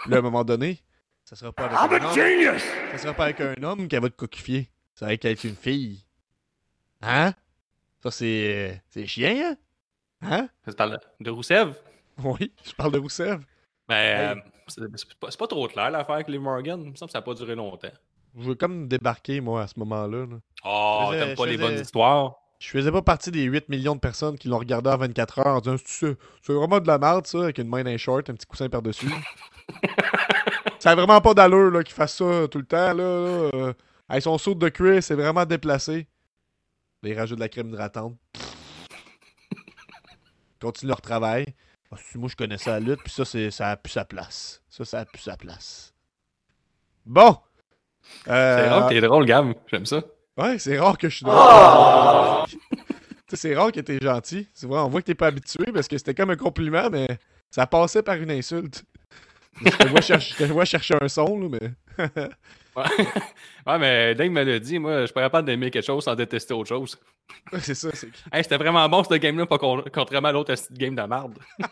là, à un moment donné, ça sera pas avec un homme. Ça sera pas avec un homme qui va te coquifier. Ça va être une fille. Hein? Ça, c'est. C'est chien, hein? Hein? Tu parles de Rousseff? Oui, je parle de Rousseff. Ben, euh, c'est pas, trop clair l'affaire avec les Morgan. Il me semble que ça n'a pas duré longtemps. Je veux comme débarquer, moi, à ce moment-là. Oh, t'aimes pas les bonnes histoires? Je faisais pas partie des 8 millions de personnes qui l'ont regardé en 24 heures en disant C'est vraiment de la merde, ça, avec une main d'un short, un petit coussin par-dessus. ça a vraiment pas d'allure là, qu'ils fassent ça tout le temps. Là, là. Avec son saut de cuir, c'est vraiment déplacé. Les rajoutent de la crème hydratante. Continue leur travail. Ah, moi, je connaissais la lutte, puis ça, ça a plus sa place. Ça, ça a plus sa place. Bon! Euh... C'est rare que t'es drôle, Gab. J'aime ça. Ouais, c'est rare que je suis drôle. Oh! c'est rare que t'es gentil. C'est vrai, on voit que t'es pas habitué parce que c'était comme un compliment, mais ça passait par une insulte. Je te vois, chercher, vois chercher un son, là, mais. ouais. mais Dave me l'a dit, moi, je pourrais pas d'aimer quelque chose sans détester autre chose. c'est ça. C'est... Hey, c'était vraiment bon, ce game-là, pas contrairement à l'autre game de merde.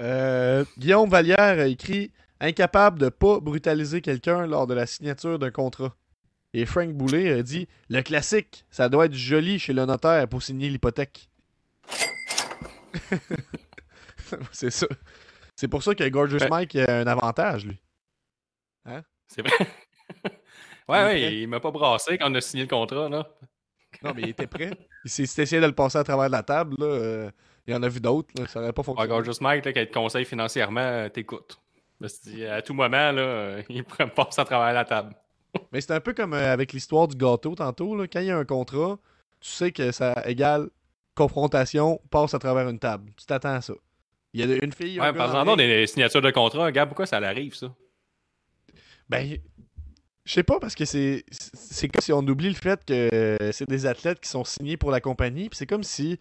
euh, Guillaume Vallière a écrit incapable de pas brutaliser quelqu'un lors de la signature d'un contrat. Et Frank Boulet a dit Le classique, ça doit être joli chez le notaire pour signer l'hypothèque. c'est ça. C'est pour ça que Gorgeous Mike a un avantage, lui. Hein? C'est vrai. ouais, ouais, il m'a pas brassé quand on a signé le contrat, là. non, mais il était prêt. Il s'est essayé de le passer à travers la table, là. Euh, il y en a vu d'autres, Ça n'aurait pas fonctionné. Ouais, Gorgeous Mike, là, qui te conseille financièrement, euh, t'écoutes à tout moment, là, il pourrait me passer à travers la table. Mais c'est un peu comme euh, avec l'histoire du gâteau tantôt. Là. Quand il y a un contrat, tu sais que ça égale confrontation, passe à travers une table. Tu t'attends à ça. Il y a une fille. Ouais, par exemple, des signatures de contrat. Regarde pourquoi ça arrive, ça. Ben, je sais pas, parce que c'est c'est comme si on oublie le fait que c'est des athlètes qui sont signés pour la compagnie. Puis c'est comme si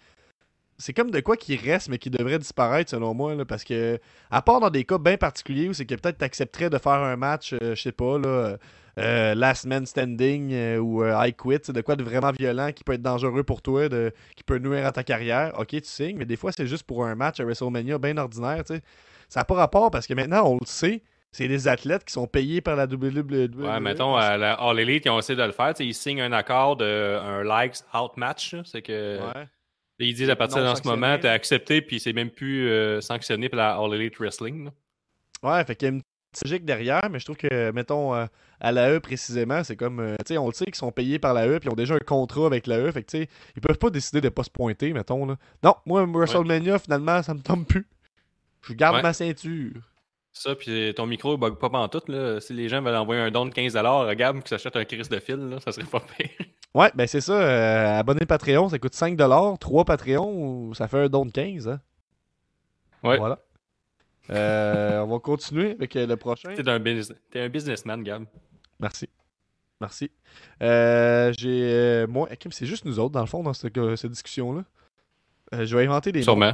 c'est comme de quoi qui reste, mais qui devrait disparaître selon moi. Là, parce que, à part dans des cas bien particuliers où c'est que peut-être tu accepterais de faire un match, euh, je sais pas, là, euh, last man standing euh, ou I quit, c'est de quoi de vraiment violent qui peut être dangereux pour toi, de, qui peut nuire à ta carrière. Ok, tu signes, mais des fois c'est juste pour un match à WrestleMania bien ordinaire. sais Ça n'a pas rapport parce que maintenant on le sait. C'est des athlètes qui sont payés par la WWE. Ouais, mettons, à la All Elite, ils ont essayé de le faire. Ils signent un accord de un likes out match. C'est que ouais ils disent à partir de ce moment, tu as accepté, puis c'est même plus euh, sanctionné par la All Elite Wrestling. Ouais, fait qu'il y a une logique derrière, mais je trouve que, mettons, euh, à la E précisément, c'est comme, euh, tu sais, on le sait qu'ils sont payés par la E, puis ils ont déjà un contrat avec la E, fait que, tu sais, ils peuvent pas décider de pas se pointer, mettons, là. Non, moi, WrestleMania, finalement, ça me tombe plus. Je garde ma ceinture. Ça, puis ton micro bug pas en tout, là. Si les gens veulent envoyer un don de 15$, regarde, qu'ils s'achètent un crise de fil, là, ça serait pas pire. Ouais, ben c'est ça. Euh, abonner Patreon, ça coûte 5$. 3 Patreon, ça fait un don de 15$. Hein? Ouais. Voilà. Euh, on va continuer avec euh, le prochain. T'es un, es un businessman, Gab. Merci. Merci. Euh, j'ai. moi, c'est juste nous autres, dans le fond, dans cette, cette discussion-là. je vais inventer des Sûrement.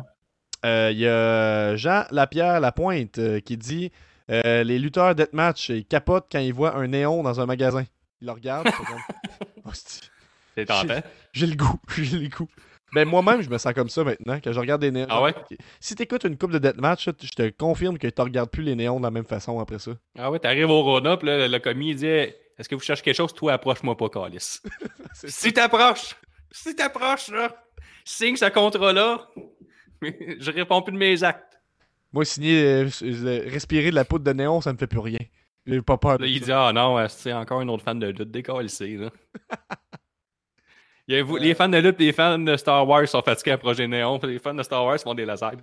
Il y a Jean Lapierre Lapointe qui dit Les lutteurs deathmatch, ils capotent quand ils voient un néon dans un magasin. Ils le regardent. C'est tentant. J'ai le goût. J'ai le goût. Ben, moi-même, je me sens comme ça maintenant, quand je regarde des néons. Ah ouais? Si t'écoutes une coupe de deathmatch, je te confirme que tu regardes plus les néons de la même façon après ça. Ah ouais, t'arrives au Rona, là, le commis, il dit Est-ce que vous cherchez quelque chose? Toi, approche-moi pas, Calis. si t'approches, si t'approches, là, signe ce contrat-là, je réponds plus de mes actes. Moi, signer, euh, respirer de la poudre de néon, ça me fait plus rien. J'ai pas peur. Là, il dit Ah non, c'est encore une autre fan de lutte. Décalissé, là. Il y a, vous- Les fans de lutte les fans de Star Wars sont fatigués à Projet Néon. Les fans de Star Wars font des lasers.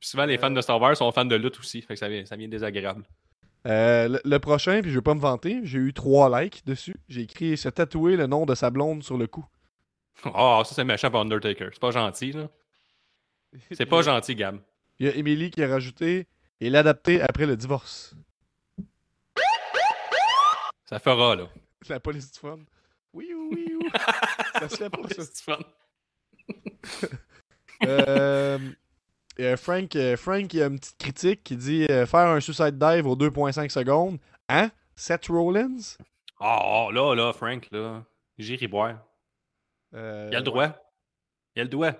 Puis souvent, les fans de Star Wars sont fans de lutte aussi. Fait que ça vient, ça vient désagréable. Euh, le, le prochain, puis je vais pas me vanter, j'ai eu trois likes dessus. J'ai écrit se tatouer le nom de sa blonde sur le cou. Ah, ça, c'est méchant pour Undertaker. C'est pas gentil, là. C'est pas gentil, Gab. Il y a Emily qui a rajouté et l'adapter après le divorce. Ça fera, là. La police du fun. Oui, oui, oui. ça se fait pas, ça. Fun. Euh, euh, Frank, euh, Frank, il y a une petite critique qui dit euh, faire un suicide dive aux 2.5 secondes. Hein? Seth Rollins? Ah, là, là, Frank, là. J'irai boire. Il a le droit. Il a le droit.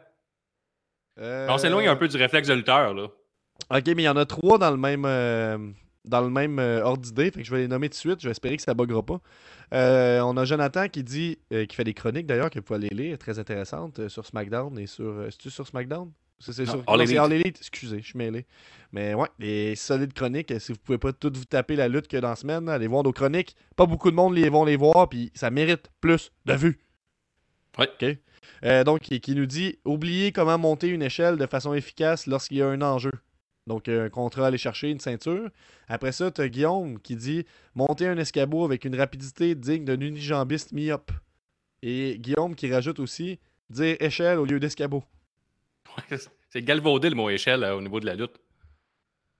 on s'éloigne un peu du réflexe de lutteur, là. Ok, mais il y en a trois dans le même, dans le même euh, ordre d'idée. Fait que je vais les nommer tout de suite. Je vais espérer que ça buggera pas. Euh, on a Jonathan qui dit, euh, qui fait des chroniques d'ailleurs, que vous pouvez aller lire, très intéressantes, euh, sur SmackDown et sur. C'est-tu sur SmackDown? C'est sur All Elite. All Elite, excusez, je suis mêlé. Mais ouais, des solides chroniques. Si vous pouvez pas toutes vous taper la lutte que dans la semaine, allez voir nos chroniques. Pas beaucoup de monde les vont les voir, puis ça mérite plus de vues. Ouais. OK. Euh, donc, qui, qui nous dit oubliez comment monter une échelle de façon efficace lorsqu'il y a un enjeu. Donc, euh, un contrat à aller chercher, une ceinture. Après ça, tu as Guillaume qui dit monter un escabeau avec une rapidité digne d'un unijambiste myope. Et Guillaume qui rajoute aussi dire échelle au lieu d'escabeau. Ouais, C'est galvaudé le mot échelle là, au niveau de la lutte.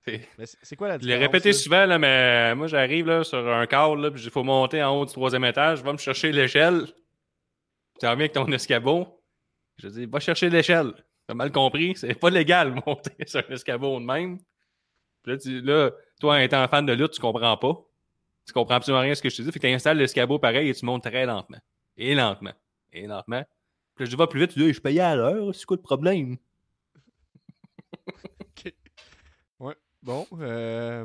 C'est- quoi la Je l'ai répété souvent, là, mais moi j'arrive sur un câble, puis il faut monter en haut du troisième étage, va me chercher l'échelle. Tu reviens avec ton escabeau. Je dis, va chercher l'échelle. T'as mal compris, c'est pas légal de monter sur un escabeau de même. Puis là, tu- là, toi, étant fan de lutte, tu comprends pas. Tu comprends absolument rien à ce que je te dis. Fait que tu installes l'escabeau pareil et tu montes très lentement. Et lentement. Et lentement. Puis là, je dis, va plus vite, tu dis, je payais à l'heure, c'est quoi le problème? Bon, euh,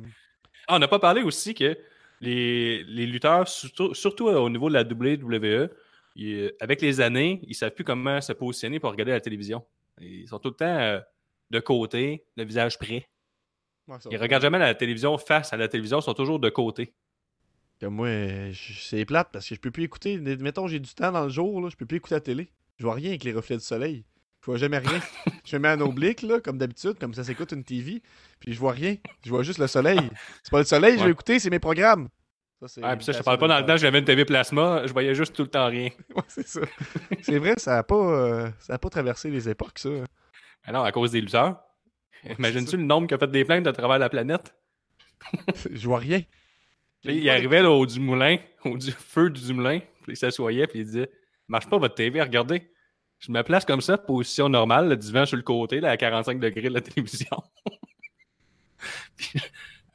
Ah, on n'a pas parlé aussi que les, les lutteurs, surtout, surtout euh, au niveau de la WWE, ils- avec les années, ils savent plus comment se positionner pour regarder la télévision. Ils sont tout le temps euh, de côté, le visage près. ouais, Ils va. regardent jamais la télévision face à la télévision, ils sont toujours de côté. Comme moi, je- c'est plate parce que je peux plus écouter. Mettons, j'ai du temps dans le jour, là, je peux plus écouter la télé. Je vois rien avec les reflets du soleil. Je vois jamais rien. je me mets en oblique, là, comme d'habitude, comme ça s'écoute une TV. Puis je vois rien. Je vois juste le soleil. C'est pas le soleil, je Ouais. vais écouter, c'est mes programmes. Ça, Ah, puis ça, je te parle pas dans le temps, j'avais une TV plasma, je voyais juste tout le temps rien. Ouais, c'est ça. c'est vrai, ça a pas, euh, ça a pas traversé les époques, ça. Alors, à cause des lutteurs. Imagines-tu le nombre qui a fait des plaintes à travers la planète? Je vois rien. Puis il arrivait là, au du moulin, au du feu du moulin, puis il s'assoyait, puis il disait Marche pas votre TV, regardez. Je me place comme ça, position normale, le divan sur le côté, là, à 45 degrés de la télévision. Puis,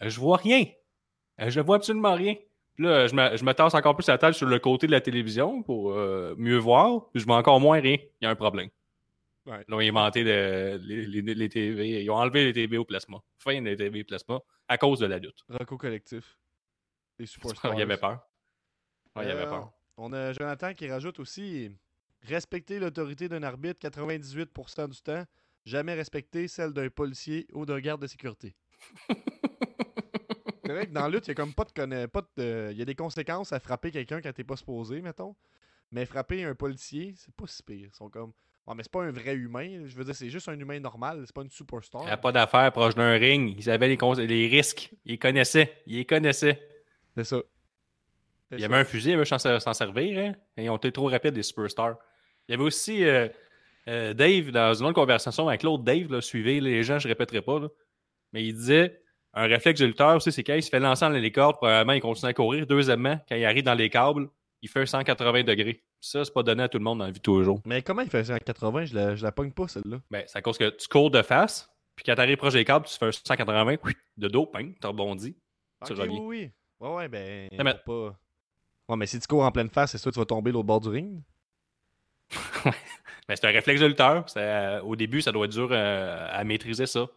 euh, je vois rien. Euh, Je vois absolument rien. Puis là, je me, je me tasse encore plus la tête sur le côté de la télévision pour euh, mieux voir, puis je vois encore moins rien. Il y a un problème. Ouais. Ils ont inventé le- les, les- les TV, ils ont enlevé les TV au plasma. Fin des TV plasma à cause de la lutte. Rocco Collectif. Les superstars. Il y avait peur. Ouais, il y avait Euh, peur. On a Jonathan qui rajoute aussi respecter l'autorité d'un arbitre 98% du temps, jamais respecter celle d'un policier ou d'un garde de sécurité. C'est vrai que dans la lutte, il y a comme pas de conna- pas de- il y a des conséquences à frapper quelqu'un quand t'es pas supposé, mettons. Mais frapper un policier, c'est pas si pire. Ils sont comme Ouais, mais c'est pas un vrai humain. Je veux dire, c'est juste un humain normal, c'est pas une superstar. Il n'y a pas d'affaires proche d'un ring. Ils avaient les, cons- les risques. Ils connaissaient. Ils les connaissaient. C'est ça. Il y avait un fusil, ils veulent s'en s'en servir. Hein? Et ils ont été trop rapides, les superstars. Il y avait aussi euh, euh, Dave, dans une autre conversation avec l'autre Dave, là, suivez les gens, je ne répéterai pas. là. Mais il disait un réflexe de lutteur aussi, c'est quand il se fait lancer dans les cordes, probablement il continue à courir. Deuxièmement, quand il arrive dans les câbles, il fait un 180 degrés. Ça, c'est pas donné à tout le monde dans la vie de tous les jours. Mais comment il faisait en 80 Je la, je la pogne pas, celle-là. Ben, c'est à cause que tu cours de face, puis quand tu arrives proche des câbles, tu fais un 180 de dos, ping, tu rebondis. Tu reviens. oui, oui. Ouais, ouais, ben. Non, mais- pas... Ouais, mais si tu cours en pleine face, c'est sûr que tu vas tomber l'autre bord du ring. Ben, c'est un réflexe de lutteur. Euh, au début, ça doit être dur euh, à maîtriser ça.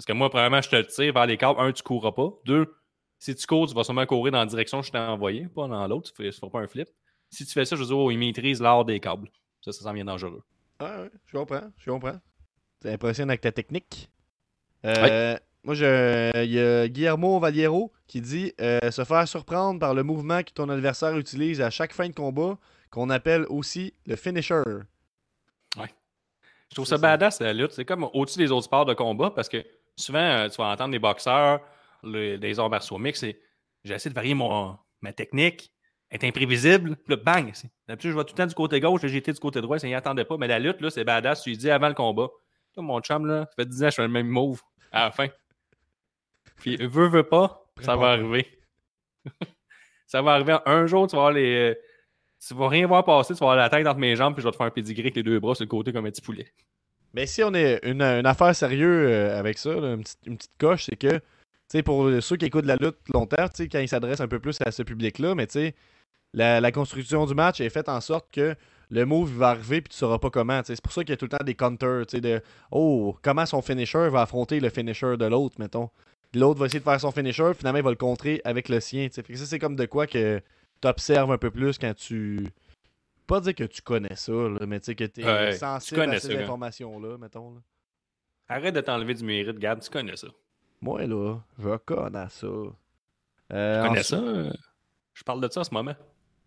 Parce que moi, premièrement, je te tire vers les câbles. Un, tu courras pas. Deux, si tu cours, tu vas sûrement courir dans la direction que je t'ai envoyé, pas dans l'autre. Tu ne feras pas un flip. Si tu fais ça, je veux dire, oh, il maîtrise l'art des câbles. Ça, ça s'en vient dangereux. Ah, ouais, je comprends, je comprends. T'es impressionné avec ta technique. Euh, Moi, je- il y a Guillermo Valiero qui dit euh, se faire surprendre par le mouvement que ton adversaire utilise à chaque fin de combat, qu'on appelle aussi le finisher. Je trouve ça ça. badass, la lutte. C'est comme au-dessus des autres sports de combat parce que souvent, euh, tu vas entendre des boxeurs, le- des arts martiaux mix, et j'essaie de varier mon, ma technique, être imprévisible, puis là, bang! c'est- D'habitude, je vais tout le temps du côté gauche, j'ai été du côté droit, ça n'y attendait pas, mais la lutte, là, c'est badass, tu lui dis avant le combat. Là, mon chum, là, ça fait 10 ans je fais le même move à la fin. Puis, veut, veut pas, ça va arriver. ça va arriver. Un jour, tu vas voir les. euh, Tu vas rien voir passer, tu vas avoir la tête entre mes jambes, puis je vais te faire un pedigree avec les deux bras sur le côté comme un petit poulet. Mais si on est une, affaire sérieuse euh, avec ça, une, petite, une petite coche, c'est que, tu sais, pour ceux qui écoutent la lutte longtemps, tu sais, quand ils s'adressent un peu plus à ce public-là, mais tu sais, la, construction du match est faite en sorte que le move va arriver puis tu sauras pas comment. C'est pour ça qu'il y a tout le temps des counters, tu sais, de oh, comment son finisher va affronter le finisher de l'autre, mettons. L'autre va essayer de faire son finisher, finalement il va le contrer avec le sien. Fait que ça, c'est comme de quoi que tu observes un peu plus quand tu. Pas dire que tu connais ça, là, mais tu sais que tu es Ouais, sensible tu connais à ces informations-là, mettons. là. Arrête de t'enlever du mérite, Gab, tu connais ça. Moi, là, je connais ça. Tu Euh, connais ensuite- ça? euh, Je parle de ça en ce moment.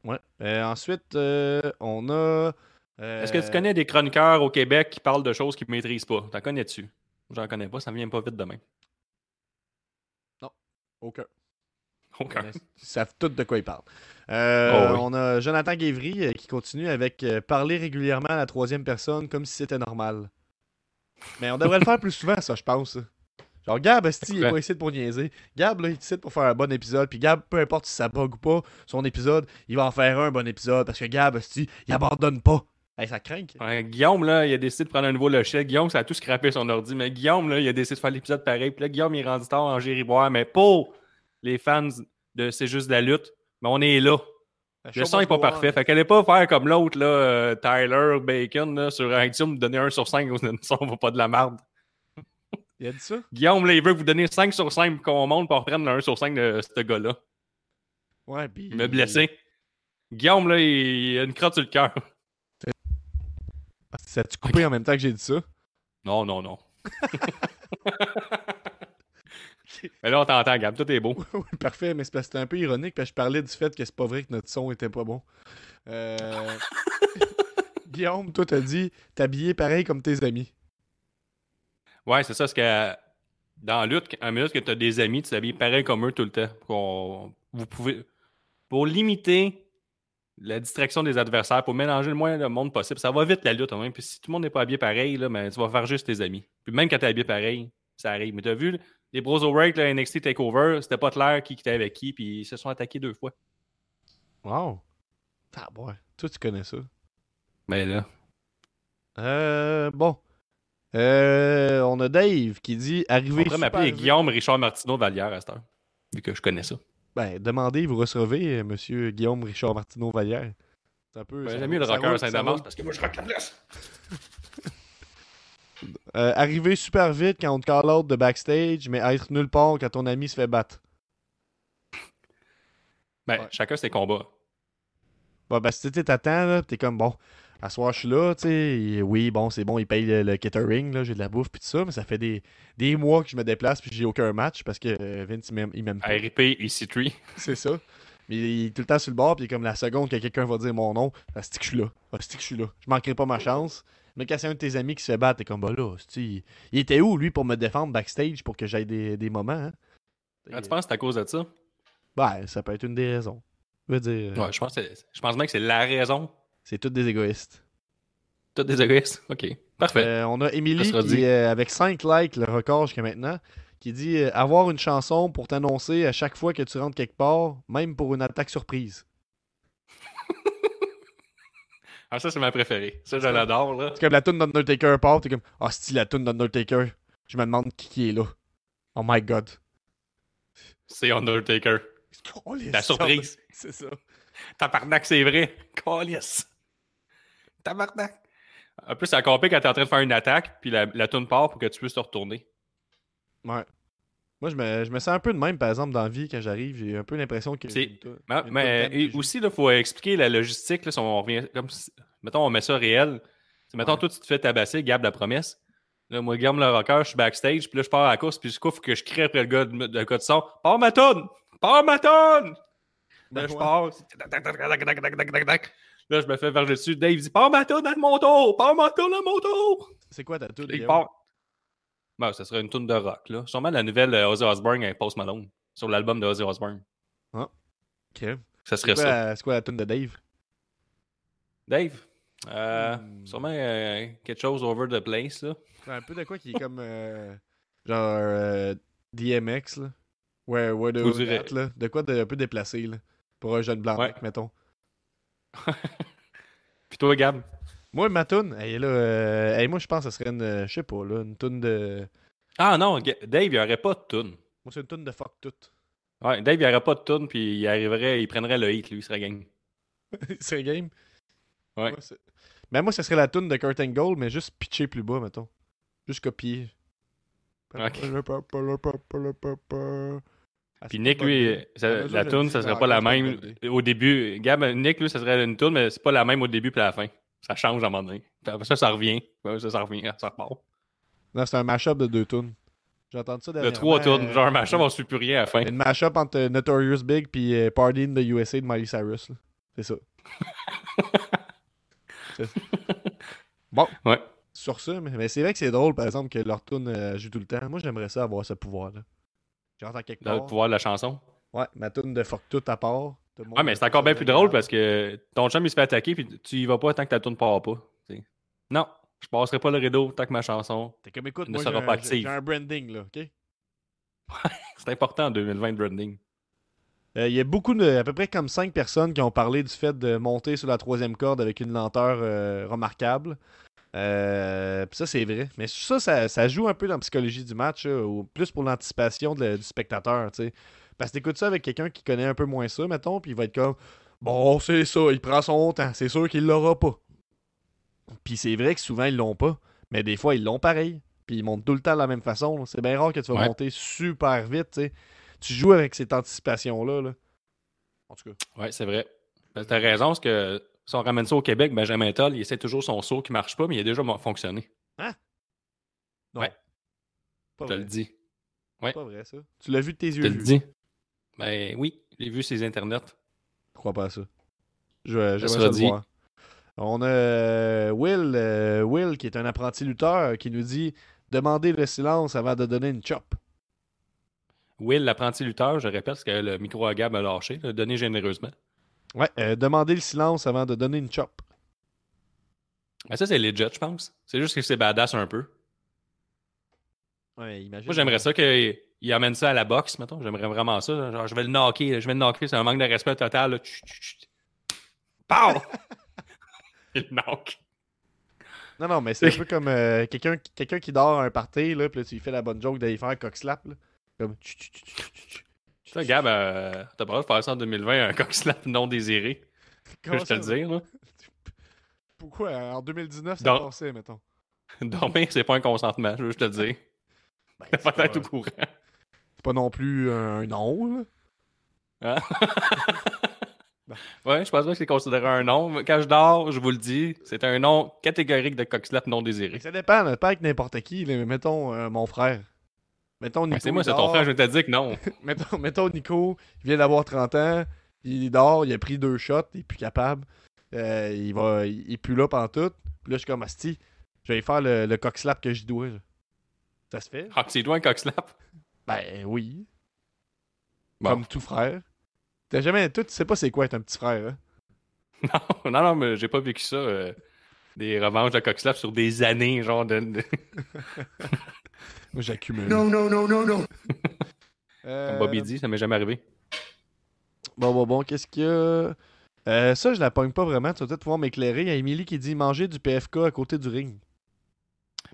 Ouais. Euh, ensuite, euh, on a. euh, Est-ce que tu connais des chroniqueurs au Québec qui parlent de choses qu'ils ne maîtrisent pas? T'en connais-tu? J'en connais pas, ça me vient pas vite demain. Aucun. Aucun. Ils savent tout de quoi ils parlent. Euh, Oh oui. On a Jonathan Guévry euh, qui continue avec euh, parler régulièrement à la troisième personne comme si c'était normal. Mais on devrait le faire plus souvent, ça, je pense. Genre, Gab, il est pas ici pour niaiser. Gab, là, il est ici pour faire un bon épisode. Puis Gab, peu importe si ça bug ou pas, son épisode, il va en faire un bon épisode. Parce que Gab, il abandonne pas. Hey, ça craint. Ouais, Guillaume, là, il a décidé de prendre un nouveau logiciel. Guillaume, ça a tout scrappé son ordi. Mais Guillaume, là, il a décidé de faire l'épisode pareil. Puis là, Guillaume, il est rendu tard en Gériboire. Mais pour les fans de C'est juste de la lutte, mais on est là. Le son n'est pas parfait. Fait qu'elle est pas faire comme l'autre, là, euh, Tyler Bacon, là, sur iTunes, donner 1 sur 5 le son va pas de la merde. Il a dit ça? Guillaume, là, il veut vous donner 5 sur 5 pour qu'on monte pour reprendre le 1 sur 5 de ce gars-là. Ouais, puis. Il m'a blessé. Guillaume, là, il, il a une crotte sur le cœur. Ah, Ça a-tu coupé en même temps que j'ai dit ça? Non, non, non. Mais là, on t'entend, Gab. Tout est beau. Oui, parfait, mais c'est parce que c'était un peu ironique parce que je parlais du fait que c'est pas vrai que notre son était pas bon. Euh, Guillaume, toi t'as dit t'habiller pareil comme tes amis. Ouais, c'est ça. Parce que dans la lutte, en minute que tu as des amis, tu t'habilles pareil comme eux tout le temps. Pour vous pouvez, pour limiter la distraction des adversaires, pour mélanger le moins de monde possible, ça va vite la lutte. Hein, puis si tout le monde n'est pas habillé pareil, là, ben, tu vas faire juste tes amis. Puis même quand tu es habillé pareil, ça arrive. Mais tu as vu, les Bros O'Reilly, le NXT Takeover, c'était pas clair qui était avec qui, puis ils se sont attaqués deux fois. Wow. Ah ouais. Toi tu connais ça. Mais là, Euh, bon. Euh, on a Dave qui dit on arriver pourrait super m'appeler. Guillaume Richard Martineau Vallière à cette heure, vu que je connais ça. Ben, demandez, vous recevez euh, monsieur Guillaume Richard Martineau Vallière. C'est un peu. Ça J'aime mieux le rocker Saint-Damas parce que moi, je rock la place. Euh, arriver super vite quand on te call out de backstage, mais être nulle part quand ton ami se fait battre. Ben, Ouais. chacun ses combats. Bon, ben, si tu t'attends, là, pis t'es comme, bon, à ce soir, je suis là, tu sais, oui, bon, c'est bon, ils payent le, le catering, là, j'ai de la bouffe, pis tout ça, mais ça fait des, des mois que je me déplace, puis j'ai aucun match, parce que euh, Vince, il m'aime- il m'aime pas. RIP EC3. C'est ça. Mais il est tout le temps sur le bord, puis comme la seconde que quelqu'un va dire mon nom, c'est que je suis là. c'est que je suis là. Je manquerai pas ma chance. Mais quand c'est un de tes amis qui se fait battre, t'es comme, bah là, il, était où, lui, pour me défendre backstage pour que j'aille des, des moments, hein? Ah, tu penses que c'est à cause de ça? Ben, ça peut être une des raisons. Je veux dire, euh, Ouais, je pense, je pense bien que c'est la raison. c'est tous des égoïstes. Toutes des égoïstes? OK. Parfait. Euh, on a sera qui euh, avec 5 likes, le record jusqu'à maintenant, qui dit euh, avoir une chanson pour t'annoncer à chaque fois que tu rentres quelque part, même pour une attaque surprise. Ah, ça, c'est ma préférée. Ça, je l'adore, là. C'est comme la tune d'Undertaker part, t'es comme Ah, c'est la tune d'Undertaker. Je me demande qui, qui est là. Oh my god. C'est Undertaker. Oh, La surprise. C'est ça. Tabarnak, c'est vrai. Calice. Tabarnak. En plus, encore pire quand t'es en train de faire une attaque, puis la, la tourne part pour que tu puisses te retourner. Ouais. Moi, je me, je me sens un peu de même, par exemple, dans la vie, quand j'arrive. J'ai un peu l'impression que. C'est- Mais, mais- et aussi, il faut expliquer la logistique. Là, si on revient, comme si- mettons, on met ça réel. C'est, mettons, Ouais. toi, tu te fais tabasser, Gab la promesse. Là, moi, Guillaume le rocker, je suis backstage, puis là, je pars à la course, puis du coup, faut que je crie après le gars de, de son. Pars ma tonne! Pars ma tonne! Là, je pars. Là, je me fais verger dessus. Dave dit Pars ma tonne dans mon tour! Pars ma tonne dans mon tour! C'est quoi ta toune? Il part. Ben, ça serait une tune de rock, là. Sûrement la nouvelle euh, Ozzy Osbourne avec Post Malone sur l'album de Ozzy Osbourne. Ah. Ok. Ça serait C'est quoi, ça. la- c'est quoi la tune de Dave? Dave, euh, Hmm. sûrement euh, quelque chose over the place, là. Un peu de quoi qui est comme. euh, genre. DMX, là. Ouais, ouais, de Faut dire- Rat, là. De quoi de un peu déplacé, là. Pour un jeune blanc, Ouais. mettons. Puis toi, Gab, Moi, ma elle est là. euh, hey, moi, je pense que ce serait une. Je sais pas, là. Une tune de. Ah non, Dave, il n'y aurait pas de tune. Moi, c'est une tune de fuck tout. Ouais, Dave, il n'y aurait pas de tune, puis il arriverait, il prendrait le hit, lui, il serait gang. c'est game? Ouais. Moi, mais moi, ce serait la tune de Kurt Angle, mais juste pitcher plus bas, mettons. Juste copier. Ok. Ah, Puis Nick, lui, ça- Ah, la le ça serait mais pas la même au début. Gab, Nick, lui, ça serait une tune, mais c'est pas la même au début puis à la fin. Ça change à un moment donné. Puis après ça, ça revient. Ça, ça revient, ça repart. Non, c'est un mashup de deux tunes. J'ai entendu ça De trois tunes. euh, Genre, machin, on suit plus rien à la fin. Une mashup entre euh, Notorious Big puis euh, Party in the USA de Miley Cyrus. là. C'est ça. C'est- bon, Ouais. sur ça, mais, mais c'est vrai que c'est drôle, par exemple, que leur tune euh, joue tout le temps. Moi, j'aimerais ça avoir ce pouvoir-là. J'entends quelque Dans le part. pouvoir de la chanson. Ouais, ma tune de fuck tout à part. Tout le monde Ouais, mais a c'est encore bien plus drôle parce que ton chum, il se fait attaquer puis tu y vas pas tant que ta tune part pas. t'sais. Non, je passerai pas le rideau tant que ma chanson. T'es comme écoute, ne moi, sera pas j'ai- active. j'ai un branding, là, OK? C'est important en 2020 le branding. Euh, Il y a beaucoup de, à peu près comme cinq personnes qui ont parlé du fait de monter sur la troisième corde avec une lenteur euh, remarquable. Euh, ça, c'est vrai. Mais ça, ça, ça joue un peu dans la psychologie du match, là, ou plus pour l'anticipation du spectateur. tu sais. Parce que t'écoutes ça avec quelqu'un qui connaît un peu moins ça, mettons, puis il va être comme Bon, c'est ça, il prend son temps, c'est sûr qu'il l'aura pas. Puis c'est vrai que souvent, ils l'ont pas. Mais des fois, ils l'ont pareil. Puis ils montent tout le temps de la même façon. C'est bien rare que tu vas Ouais. monter super vite. tu sais. Tu joues avec cette anticipation-là. là. En tout cas. Ouais, c'est vrai. Ben, T'as raison, parce que si on ramène ça au Québec, Benjamin Toll, il essaie toujours son saut qui marche pas, mais il a déjà fonctionné. Non. Ouais. Pas Je te le dis. C'est Ouais. pas vrai, ça. Tu l'as vu de tes Je yeux. te le dis. Ben oui, j'ai vu ses internets. Je crois pas à ça. Je, sera ça le dit. voir. On a euh, Will, euh, Will, qui est un apprenti lutteur, qui nous dit Demandez le silence avant de donner une chop. Will, l'apprenti lutteur, je répète, parce que le micro à Gab a lâché, donné généreusement. Ouais, euh, demandez le silence avant de donner une chop. Mais ça, c'est legit, je pense. C'est juste que c'est badass un peu. Ouais, imagine. Moi, j'aimerais ça qu'il il amène ça à la boxe, mettons. J'aimerais vraiment ça. Genre, je vais le knocker, je vais le knocker. C'est un manque de respect total. Là. Chut, chut, chut. Pow! Il le knock. Non, non, mais c'est un peu comme euh, quelqu'un qui dort à un party, là, puis là, tu lui fais la bonne joke d'aller faire un cock slap. Là. Comme. sais, Gab, euh, t'as pas le droit de faire ça en 2020, un coq slap non désiré. Je Comment vais te le dire, là. Pourquoi? En 2019, ça passait, mettons. Dormir, c'est pas un consentement, je veux juste te le dire. Ben, T'as c'est pas pas, être au courant. Pas non plus un nom, là. Hein? ouais, je pense pas que c'est considéré un nom. Quand je dors, je vous le dis, c'est un nom catégorique de coq slap non désiré. ça dépend, pas avec n'importe qui, là, mais mettons euh, mon frère. Mettons Nico. C'est moi, il c'est ton frère, je te dire que non. mettons, mettons Nico, il vient d'avoir 30 ans, il dort, il a pris deux shots, il est plus capable. Euh, il va il est plus là pendant tout. Puis là, je suis comme Asti, je vais faire le, slap que j'y dois. là. Ça se fait? Ah, c'est toi un coq slap? Ben oui. Bon. Comme tout frère. T'as jamais. Toi, tu sais pas c'est quoi être un petit frère, hein? Non, non, non, mais j'ai pas vécu ça. euh, des revanches de coq slap sur des années, genre de. de- Moi, j'accumule. No, no, no, no, no. Euh, Comme Bobby dit, ça m'est jamais arrivé. Bon, bon, bon, qu'est-ce qu'il y a? Euh, ça, je la pogne pas vraiment. Tu vas peut-être pouvoir m'éclairer. Il y a Emily qui dit manger du PFK à côté du ring.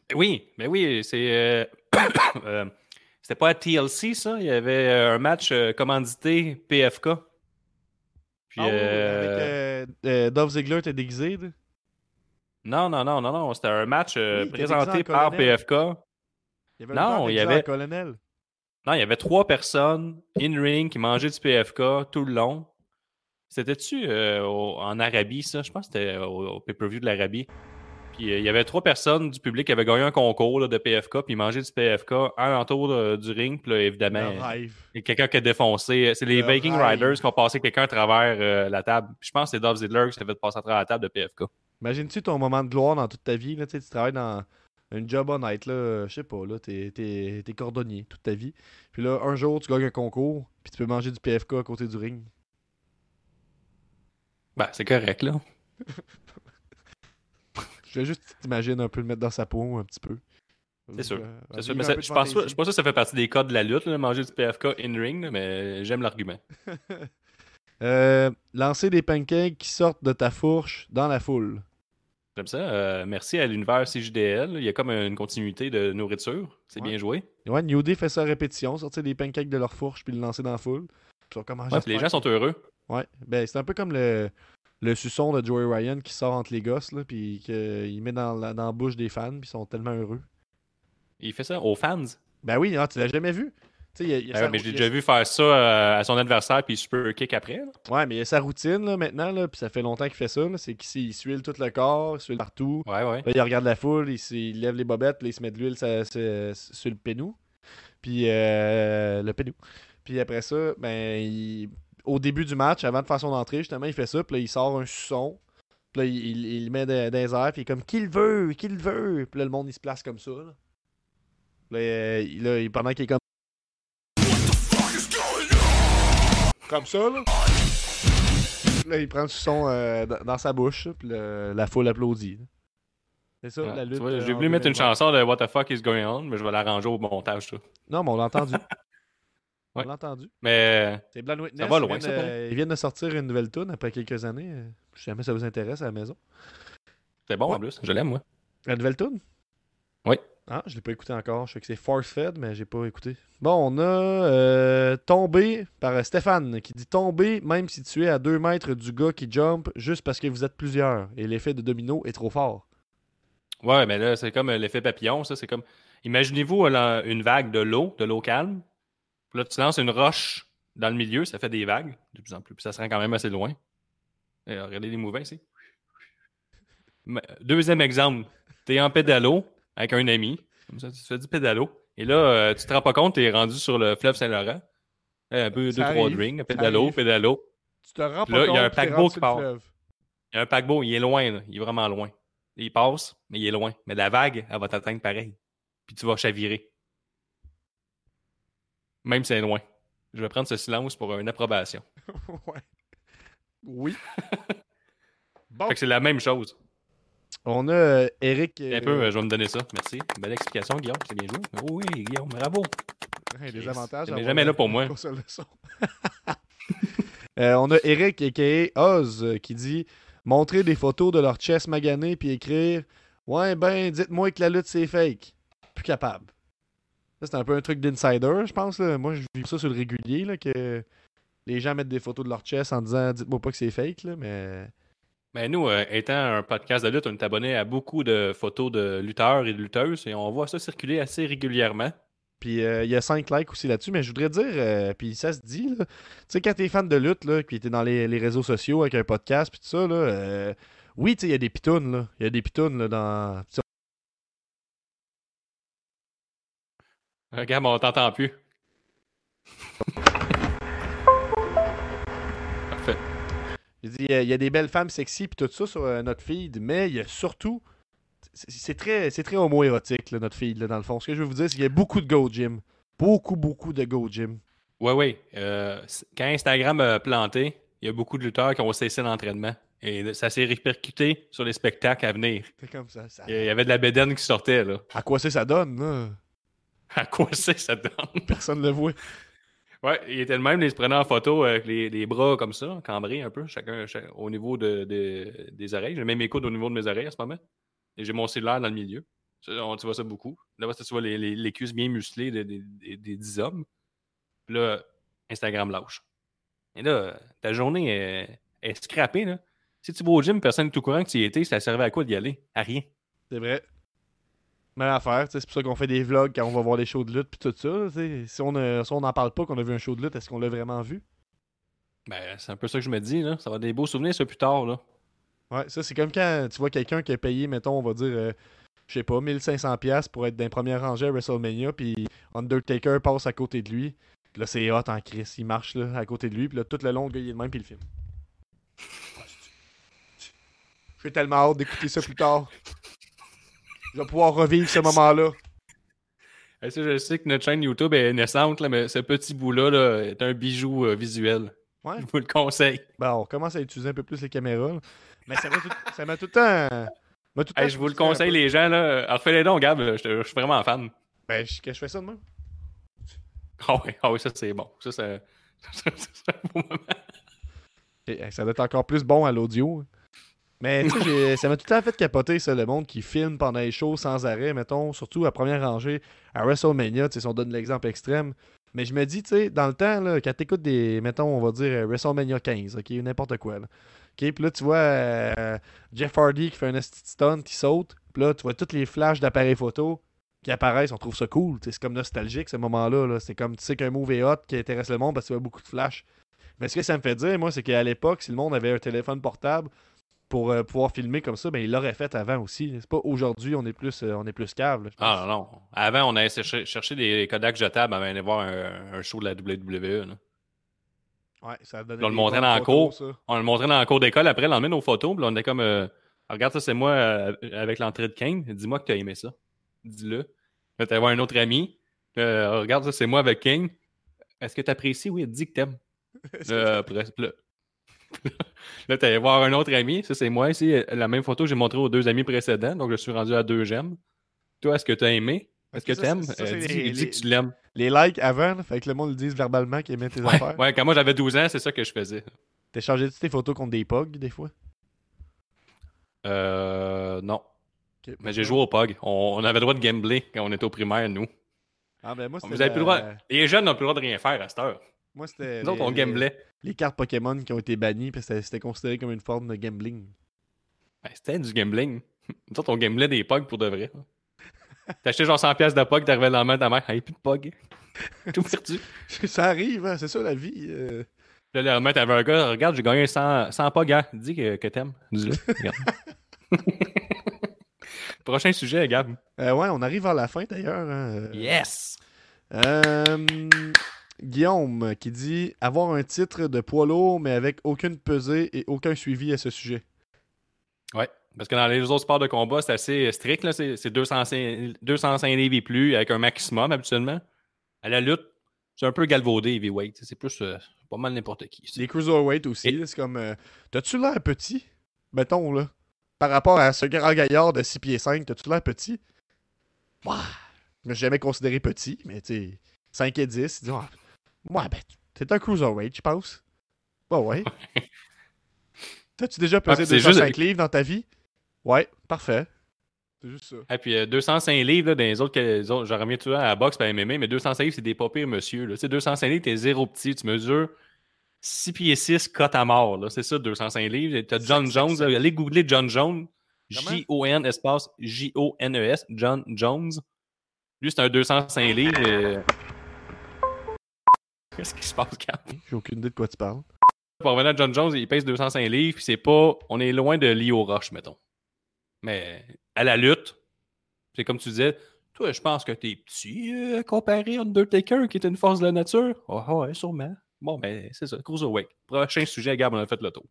Ben Oui, mais oui, c'est. C'était pas à TLC, ça? Il y avait euh, un match euh, commandité PFK. Puis, Ah euh, avec euh, Dolph Ziggler, t'es déguisé. Non, non, non, non, non. C'était un match euh, Oui, était présenté par colonel. PFK. Il y avait Non, il y avait- colonel. Non, il y avait trois personnes in-ring qui mangeaient du PFK tout le long. C'était-tu en Arabie, ça? Je pense que c'était au, au pay-per-view de l'Arabie. Puis il y avait trois personnes du public qui avaient gagné un concours là, de PFK, puis ils mangeaient du PFK un entour de- du ring, puis là, évidemment, il y a quelqu'un qui a défoncé. C'est les Le Viking rêve. Riders qui ont passé quelqu'un à travers euh, la table. Puis je pense que c'est Dolph Ziggler qui s'est fait passer à travers la table de PFK. Imagine-tu ton moment de gloire dans toute ta vie, là, tu travailles dans un job honnête, là, je sais pas, là, t'es, t'es, t'es cordonnier toute ta vie. Puis là, un jour, tu gagnes un concours, puis tu peux manger du PFK à côté du ring. Ben, c'est correct, là. Je vais juste t'imaginer un peu le mettre dans sa peau, un petit peu. C'est sûr. Euh, C'est sûr, mais ça- je pense je sûr que ça fait partie des codes de la lutte, là, manger du PFK in-ring, mais j'aime l'argument. Euh, lancer des pancakes qui sortent de ta fourche dans la foule. J'aime ça. Euh, merci à l'univers CJDL. Il y a comme une continuité de nourriture. C'est Ouais. bien joué. Ouais, New Day fait ça à répétition, sortir des pancakes de leur fourche puis le lancer dans la foule. Ouais, puis les gens sont heureux. Ouais, ben c'est un peu comme le, le suçon de Joey Ryan qui sort entre les gosses, là, puis qu'il met dans la, dans la bouche des fans, puis ils sont tellement heureux. Il fait ça aux fans? Ben oui, ah, tu l'as jamais vu. Il a- il a Ah ouais, mais j'ai déjà vu faire ça euh, à son adversaire, puis il super kick après. là. Ouais, mais il y a sa routine là, maintenant, là, puis ça fait longtemps qu'il fait ça. C'est qu'il il suile tout le corps, il suile partout. Ouais, ouais. Là, il regarde la foule, il, lève les bobettes, là, il se met de l'huile sur le pénou. Puis euh, le pénou. Puis après ça, ben, il- au début du match, avant de faire son entrée, justement, il fait ça, puis là, il sort un suçon. Puis là, il, il- met dans les airs, puis il est comme qui le veut, qui le veut. Puis là, le monde, il se place comme ça. Là, Là, il- là, pendant qu'il est comme. Comme ça, là. Là, il prend le suçon euh, dans, dans sa bouche, puis le- la foule applaudit. là. C'est ça, Ouais, la lutte. euh, J'ai voulu mettre une 2020. chanson de What the fuck is going on, mais je vais l'arranger au montage. Ça. Non, mais on l'a entendu. Ouais. On l'a entendu. Mais C'est Witness. Ça va ils loin, viennent, ça, euh, Ils viennent de sortir une nouvelle tune après quelques années. Si jamais ça vous intéresse à la maison. c'est bon Ouais. en plus. Je l'aime, moi. La nouvelle tune? Oui. Ah, je l'ai pas écouté encore. Je sais que c'est Force Fed, mais j'ai pas écouté. Bon, on a euh, Tombé par euh, Stéphane qui dit Tombé même si tu es à 2 mètres du gars qui jump juste parce que vous êtes plusieurs et l'effet de domino est trop fort. Ouais, mais là, c'est comme euh, l'effet papillon, ça. C'est comme. Imaginez-vous une vague de l'eau, de l'eau calme. Puis là, tu lances une roche dans le milieu, ça fait des vagues de plus en plus. Puis ça se rend quand même assez loin. Et, euh, regardez les mouvements ici. Mais, Deuxième exemple, t'es en pédalo avec un ami. Comme ça, tu fais du pédalo. Et là, euh, tu te rends pas compte, t'es rendu sur le fleuve Saint-Laurent. Euh, Un peu, deux, Ça trois arrive, drinks, ça pédalo, pédalo. Tu te rends pas là, compte il y a un paquebot qui part. Il y a un paquebot, il est loin, là. il est vraiment loin. Il passe, mais il est loin. Mais la vague, elle va t'atteindre pareil. Puis tu vas chavirer. Même si c'est loin. Je vais prendre ce silence pour une approbation. ouais. Oui. bon, Fait que c'est la même chose. on a euh, Eric. Un peu, euh, je vais me donner ça. Merci. Belle explication, Guillaume. C'est bien joué. Oh oui, Guillaume, bravo. Ouais, des Chris, avantages. à jamais là pour moi. Euh, on a Eric aka Oz euh, qui dit montrer des photos de leur chest magané puis écrire Ouais, ben, dites-moi que la lutte c'est fake. Plus capable. C'est un peu un truc d'insider, je pense. là. Moi, je vis ça sur le régulier, là, que les gens mettent des photos de leur chest en disant Dites-moi pas que c'est fake, là, mais. Ben nous, euh, étant un podcast de lutte, on est abonné à beaucoup de photos de lutteurs et de lutteuses et on voit ça circuler assez régulièrement. Puis euh, il y a 5 likes aussi là-dessus, mais je voudrais dire, euh, puis ça se dit, tu sais, quand t'es fan de lutte, là, puis t'es dans les, les réseaux sociaux avec un podcast, puis tout ça, là, euh, oui, tu sais, il y a des pitounes, là. Il y a des pitounes, là, dans. Regarde, on t'entend plus. Parfait. J'ai dit, il y a- des belles femmes sexy, puis tout ça sur euh, notre feed, mais il y a surtout. c'est- très, c'est très homo-érotique, notre feed, là, dans le fond. Ce que je veux vous dire, c'est qu'il y a beaucoup de Go Gym. Beaucoup, beaucoup de Go Gym. Ouais, ouais. Euh, quand Instagram a planté, il y a beaucoup de lutteurs qui ont cessé l'entraînement. Et ça s'est répercuté sur les spectacles à venir. C'est comme ça. ça- Il y avait de la bédaine qui sortait, là. À quoi c'est ça donne, là? À quoi c'est, ça donne? Personne le voit. Ouais, il était le même, il se prenait en photo avec les, les bras comme ça, cambrés un peu, chacun, cha- au niveau de, de- des oreilles. J'ai même mes coudes au niveau de mes oreilles à ce moment. Et j'ai mon cellulaire dans le milieu. Ça, on, tu vois ça beaucoup. Là-bas, tu vois les, les- les cuisses bien musclées des, des- des 10 hommes. Puis là, Instagram lâche. Et là, ta journée est, est scrappée, là. Si tu vas au gym, personne n'est au courant que tu y étais, ça servait à quoi d'y aller? À rien. C'est vrai. Même affaire, c'est pour ça qu'on fait des vlogs quand on va voir les shows de lutte puis tout ça. Si on ne si on n'en parle pas qu'on a vu un show de lutte, est-ce qu'on l'a vraiment vu? Ben, c'est un peu ça que je me dis, là. Ça va être des beaux souvenirs, ça, plus tard, là. Ouais, ça, c'est comme quand tu vois quelqu'un qui a payé, mettons, on va dire, euh, je sais pas, 1500$ pour être dans les premières rangées à WrestleMania, puis Undertaker passe à côté de lui. Là, c'est hot en crise. Il marche là, à côté de lui, puis là, tout le long, le gars, il est de même, puis il filme. J'ai tellement hâte d'écouter ça plus tard. Je vais pouvoir revivre ce moment-là. Eh, je sais que notre chaîne YouTube est naissante, là, mais ce petit bout-là là, est un bijou euh, visuel. Ouais. Je vous le conseille. Ben, on commence à utiliser un peu plus les caméras. là. Mais ça m'a tout, le temps. m'a tout le Hey, temps je vous le conseille, les gens. là. Alors, fais-les dons, Gab. Je, suis vraiment fan. Ben, je, que je fais ça de même. Ah oui, ah oui, ça, c'est bon. Ça, c'est un beau moment. Et, ça doit être encore plus bon à l'audio. Mais ça m'a tout temps fait capoter, ça, le monde qui filme pendant les shows sans arrêt, mettons, surtout à première rangée, à WrestleMania, si on donne l'exemple extrême. Mais je me dis, tu sais, dans le temps, là, quand t'écoutes des, mettons, on va dire euh, WrestleMania 15, ok, n'importe quoi, là. Ok, puis là, tu vois euh, Jeff Hardy qui fait un stunt, qui saute, puis là, tu vois tous les flashs d'appareils photo qui apparaissent, on trouve ça cool, c'est comme nostalgique, ce moment-là, là. c'est comme, tu sais qu'un move est hot qui intéresse le monde parce que tu vois beaucoup de flashs. Mais ce que ça me fait dire, moi, c'est qu'à l'époque, si le monde avait un téléphone portable pour euh, pouvoir filmer comme ça, ben il l'aurait fait avant aussi. C'est pas aujourd'hui, on est plus euh, on est plus cave. là. Ah non, non. Avant, on allait chercher, chercher des Kodak jetables avant d'aller voir un, un show de la WWE. là. Ouais, ça donnait On le montrait dans photos, cour. ça. On le montrait dans la cour d'école après, le lendemain, nos photos. Puis là, on était comme euh, Regarde, ça, c'est moi euh, avec l'entrée de Kane. Dis-moi que tu as aimé ça. Dis-le. Là, tu voir un autre ami. Regarde, ça, c'est moi avec Kane. Est-ce que tu apprécies? Oui, dis que t'aimes. Après, là, tu voir un autre ami. Ça, c'est moi ici. La même photo que j'ai montrée aux deux amis précédents. Donc, je suis rendu à deux j'aime. Toi, est-ce que tu as aimé? Est-ce que tu aimes? ça, dis, les- dis les- que tu l'aimes. Les likes avant, fait que le monde le dise verbalement qu'il aimait tes Ouais, affaires. ouais, quand moi j'avais 12 ans, c'est ça que je faisais. T'as changé tes photos contre des pogs des fois? Euh, non. Ok, Mais j'ai joué au POG. On, on avait le droit de gambler quand on était au primaire, nous. Ah ben moi Vous plus le droit. Les jeunes n'ont plus le droit de rien faire à cette heure. Moi c'était Nous autres, les- on gamblait. les cartes Pokémon qui ont été bannies parce que c'était- considéré comme une forme de gambling. Ben, C'était du gambling. Nous autres, on gamblait des POG pour de vrai. T'achetais genre 100$ piastres de POG, t'arrivais le lendemain, ta mère, hey, plus de POG. Tout perdu. ça arrive, hein, c'est ça la vie. euh. Là, le lendemain, t'avais un gars, regarde, j'ai gagné 100, 100 POG, hein. Dis que, que t'aimes. Dis-le. Prochain sujet, Gab. Euh, ouais, on arrive vers la fin d'ailleurs. hein, euh. Yes! Euh, Guillaume qui dit avoir un titre de poids lourd mais avec aucune pesée et aucun suivi à ce sujet. Ouais. Parce que dans les autres sports de combat, c'est assez strict. là. C'est c'est 205, 205 livres et plus avec un maximum habituellement. À la lutte, c'est un peu galvaudé, heavyweight. C'est plus euh, pas mal n'importe qui. Les cruiserweight aussi, Et- c'est comme euh, T'as-tu l'air petit? Mettons là. Par rapport à ce grand gaillard de 6 pieds 5, t'as-tu l'air petit? Ouah, je me suis jamais considéré petit, mais tu sais, 5 et 10, il dit Ah, Ouais, ben, t'es un cruiserweight, je pense. Bah ouais. T'as-tu déjà pesé puis c'est 205 juste- livres dans ta vie? Ouais, parfait. C'est juste ça. Et puis euh, 205 livres là, dans les autres, les autres j'aurais mieux tué à la boxe à MMA, mais 205 livres, c'est des pas pires, monsieur. là. Tu sais, 205 livres, t'es zéro petit. Tu mesures 6 pieds 6, cote à mort. là. C'est ça, 205 livres. T'as John C'est- c'est- Jones. c'est- là. Allez googler John Jones. J-O-N, espace J-O-N-E-S. John Jones. Lui, c'est un 205 livres. et- Qu'est-ce qui se passe, Cap? J'ai aucune idée de quoi tu parles. Pour revenir à John Jones, il pèse 205 livres, puis c'est pas. On est loin de Leo Roche, mettons. Mais à la lutte, c'est comme tu disais, toi, je pense que t'es petit euh, comparé à Undertaker, qui est une force de la nature. Oh, oh, ouais, sûrement. Bon, ben, c'est ça, Cruiserweight. Prochain sujet, Gab, on a fait le tour.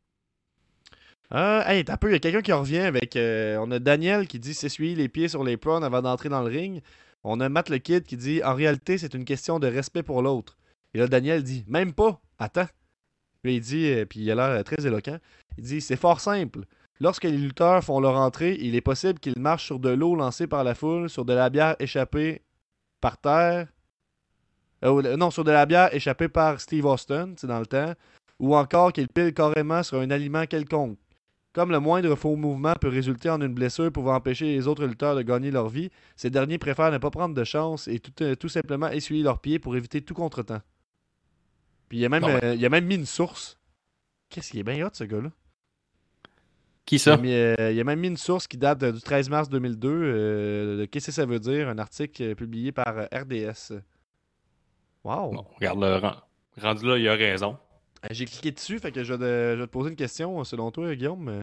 Ah, hey, t'as peu, il y a quelqu'un qui revient avec. euh, on a Daniel qui dit s'essuyer les pieds sur les prunes avant d'entrer dans le ring. On a Matt le Kid qui dit en réalité, c'est une question de respect pour l'autre. Et là, Daniel dit même pas, attends. Puis il dit, euh, puis il a l'air euh, très éloquent. Il dit c'est fort simple. Lorsque les lutteurs font leur entrée, il est possible qu'ils marchent sur de l'eau lancée par la foule, sur de la bière échappée par terre. Euh, non, sur de la bière échappée par Steve Austin, c'est dans le temps. Ou encore qu'ils pilent carrément sur un aliment quelconque. Comme le moindre faux mouvement peut résulter en une blessure pouvant empêcher les autres lutteurs de gagner leur vie, ces derniers préfèrent ne pas prendre de chance et tout, tout simplement essuyer leurs pieds pour éviter tout contretemps. Puis il a même, ouais. euh, il a même mis une source. Qu'est-ce qu'il est bien hot ce gars-là? Qui Il a, ça? mis, euh, il a même mis une source qui date du 13 mars 2002 euh, Qu'est-ce que ça veut dire? Un article euh, publié par RDS. Wow! Bon, regarde, le rend- rendu là, il a raison. J'ai cliqué dessus, fait que je vais, te- je vais te poser une question selon toi, Guillaume.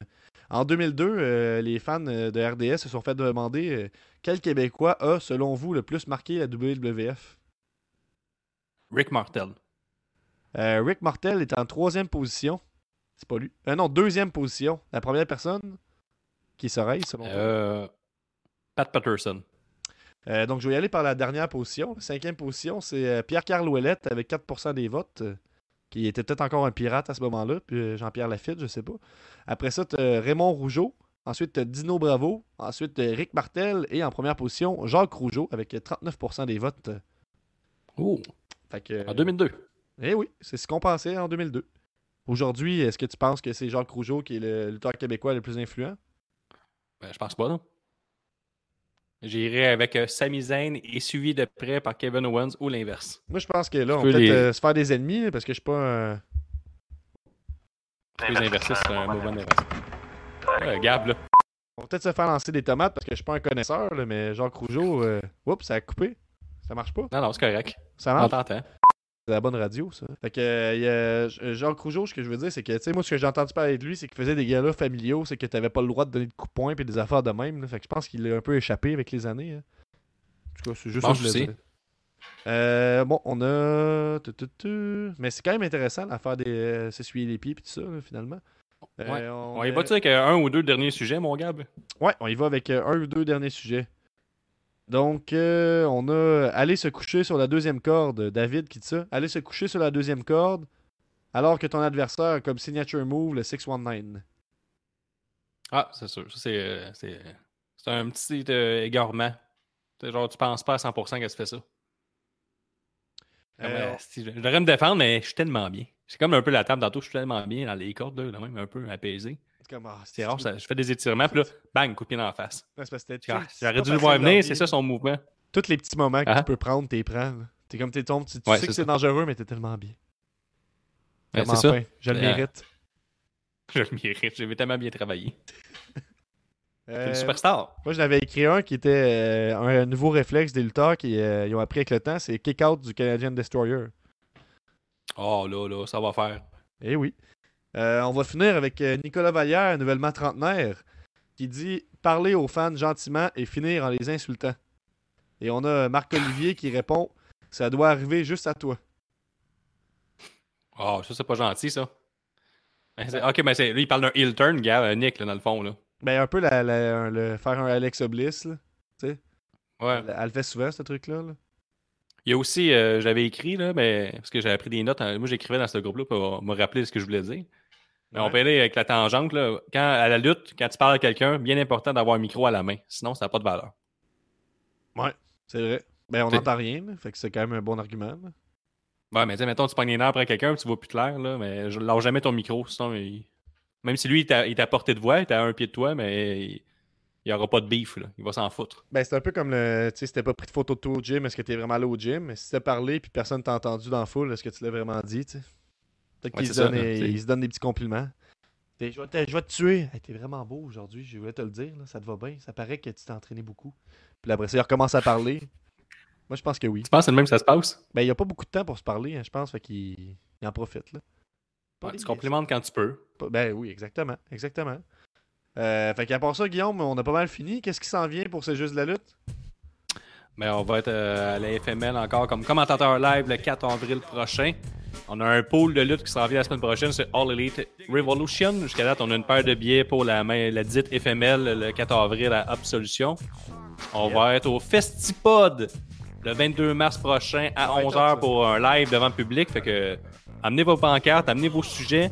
En 2002, les fans de RDS se sont fait demander quel Québécois a, selon vous, le plus marqué la WWF Rick Martel. Rick Martel est en troisième position. C'est pas lui. non, deuxième position. La première personne qui serait, selon vous Pat Patterson. Euh, donc, je vais y aller par la dernière position. La cinquième position, c'est euh, Pierre-Carl Ouellette avec 4% des votes, euh, qui était peut-être encore un pirate à ce moment-là, puis Jean-Pierre Lafitte, je sais pas. Après ça, tu Raymond Rougeau. Ensuite, Dino Bravo. Ensuite, Rick Martel. Et en première position, Jacques Rougeau avec 39% des votes. Oh! en 2002. Eh oui, c'est ce qu'on pensait en 2002. Aujourd'hui, est-ce que tu penses que c'est Jacques Rougeau qui est le lutteur québécois le plus influent? Ben, je pense pas, non. J'irai avec euh, Sami Zayn et suivi de près par Kevin Owens ou l'inverse. Moi, je pense que là, on peut peut-être euh, se faire des ennemis parce que je suis pas. Euh... Les inversés, c'est un mouvement inverse. Ouais, Gab, là. On va peut-être se faire lancer des tomates parce que je suis pas un connaisseur, là, mais Jacques Rougeau, euh... oups, ça a coupé. Ça marche pas. Non, non, c'est correct. Ça marche? On t'entend. C'est la bonne radio, ça. Fait que, euh, Jacques Rougeau, ce que je veux dire, c'est que, tu sais, moi, ce que j'ai entendu parler de lui, c'est qu'il faisait des galas familiaux, c'est que t'avais pas le droit de donner de coups de poing et des affaires de même. Fait que je pense qu'il a un peu échappé avec les années. Hein. En tout cas, c'est juste ça que je voulais euh, bon, on a. Mais c'est quand même intéressant l'affaire des euh, s'essuyer les pieds et tout ça, finalement. Euh, on, y va avec un ou deux derniers sujets, mon Gab? Ouais, on y va avec un ou deux derniers sujets. Donc, euh, on a aller se coucher sur la deuxième corde. David qui dit ça. Aller se coucher sur la deuxième corde alors que ton adversaire a comme signature move le 619. Ah, c'est sûr. Euh, c'est, un petit euh, égarement. genre, tu penses pas à 100% qu'elle se fait ça. je devrais me défendre, mais je suis tellement bien. C'est comme un peu la table tantôt, je suis tellement bien dans les cordes, là, même un peu apaisé. Ah, c'est rare, je fais des étirements, puis là, bang, coup de pied dans la face. J'aurais dû le voir venir, c'est ça son mouvement. Tous les petits moments que tu ah. peux prendre, t'es prends. T'es comme t'es tombé, tu, sais que c'est dangereux, mais t'es tellement bien. c'est ça. Je le mérite. Je le mérite, j'ai tellement bien travaillé. Euh, une superstar. Moi, j'avais écrit un qui était euh, un nouveau réflexe des lutteurs qui euh, ont appris avec le temps, c'est kick out du Canadian Destroyer. Oh là là, ça va faire. Eh oui. Euh, on va finir avec euh, Nicolas Vallière, nouvellement trentenaire, qui dit Parler aux fans gentiment et finir en les insultant. Et on a Marc-Olivier qui répond Ça doit arriver juste à toi. Oh, ça, c'est pas gentil, ça. Ben, ok, mais c'est, lui, il parle d'un heel turn, gars, Nick, là, dans le fond. Là. Ben, un peu la, le, faire un Alex Bliss, là. Tu sais. Ouais. Elle, le fait souvent, ce truc-là. Il y a aussi, euh, j'avais écrit, là, mais, parce que j'avais pris des notes. Moi, j'écrivais dans ce groupe-là pour me rappeler ce que je voulais dire. Mais on peut aller avec la tangente. Là. Quand, à la lutte, quand tu parles à quelqu'un, bien important d'avoir un micro à la main. Sinon, ça n'a pas de valeur. Ouais, c'est vrai. Ben, on n'entend rien. Fait que c'est quand même un bon argument. Ouais, mais tu mettons, tu pognes les nerfs après quelqu'un, tu vois plus clair. Là, mais je lâche jamais ton micro. Sinon, même si lui, il t'a à portée de voix, il est à un pied de toi, mais il n'y aura pas de beef. Là. Il va s'en foutre. Ben, c'est un peu comme le. Tu sais, si t'as pas pris de photo de toi au gym, est-ce que t'es vraiment allé au gym? Si t'as parlé puis personne t'a entendu dans la foule, est-ce que tu l'as vraiment dit? Peut-être qu'il se, se donne des petits compliments. Je vais, te, je vais te tuer. t'es vraiment beau aujourd'hui, je voulais te le dire. ça te va bien. Ça paraît que tu t'es entraîné beaucoup. Puis après ça, il recommence à parler. Moi, je pense que oui. Tu penses que le même que ça se passe? Ben, il n'y a pas beaucoup de temps pour se parler, hein, je pense. Fait qu'il en profite. Là. tu complimentes quand tu peux. Ben oui, exactement. Exactement. Euh, fait qu'à part ça, Guillaume, on a pas mal fini. Qu'est-ce qui s'en vient pour ce juste de la lutte? Ben, on va être euh, à la FML encore comme commentateur live le 4 avril prochain. On a un pôle de lutte qui s'en vient la semaine prochaine, c'est All Elite Revolution. Jusqu'à date, on a une paire de billets pour la, la dite FML le 4 avril à Absolution. On va être au Festipod le 22 mars prochain à 11h pour un live devant le public. Fait que amenez vos pancartes, amenez vos sujets.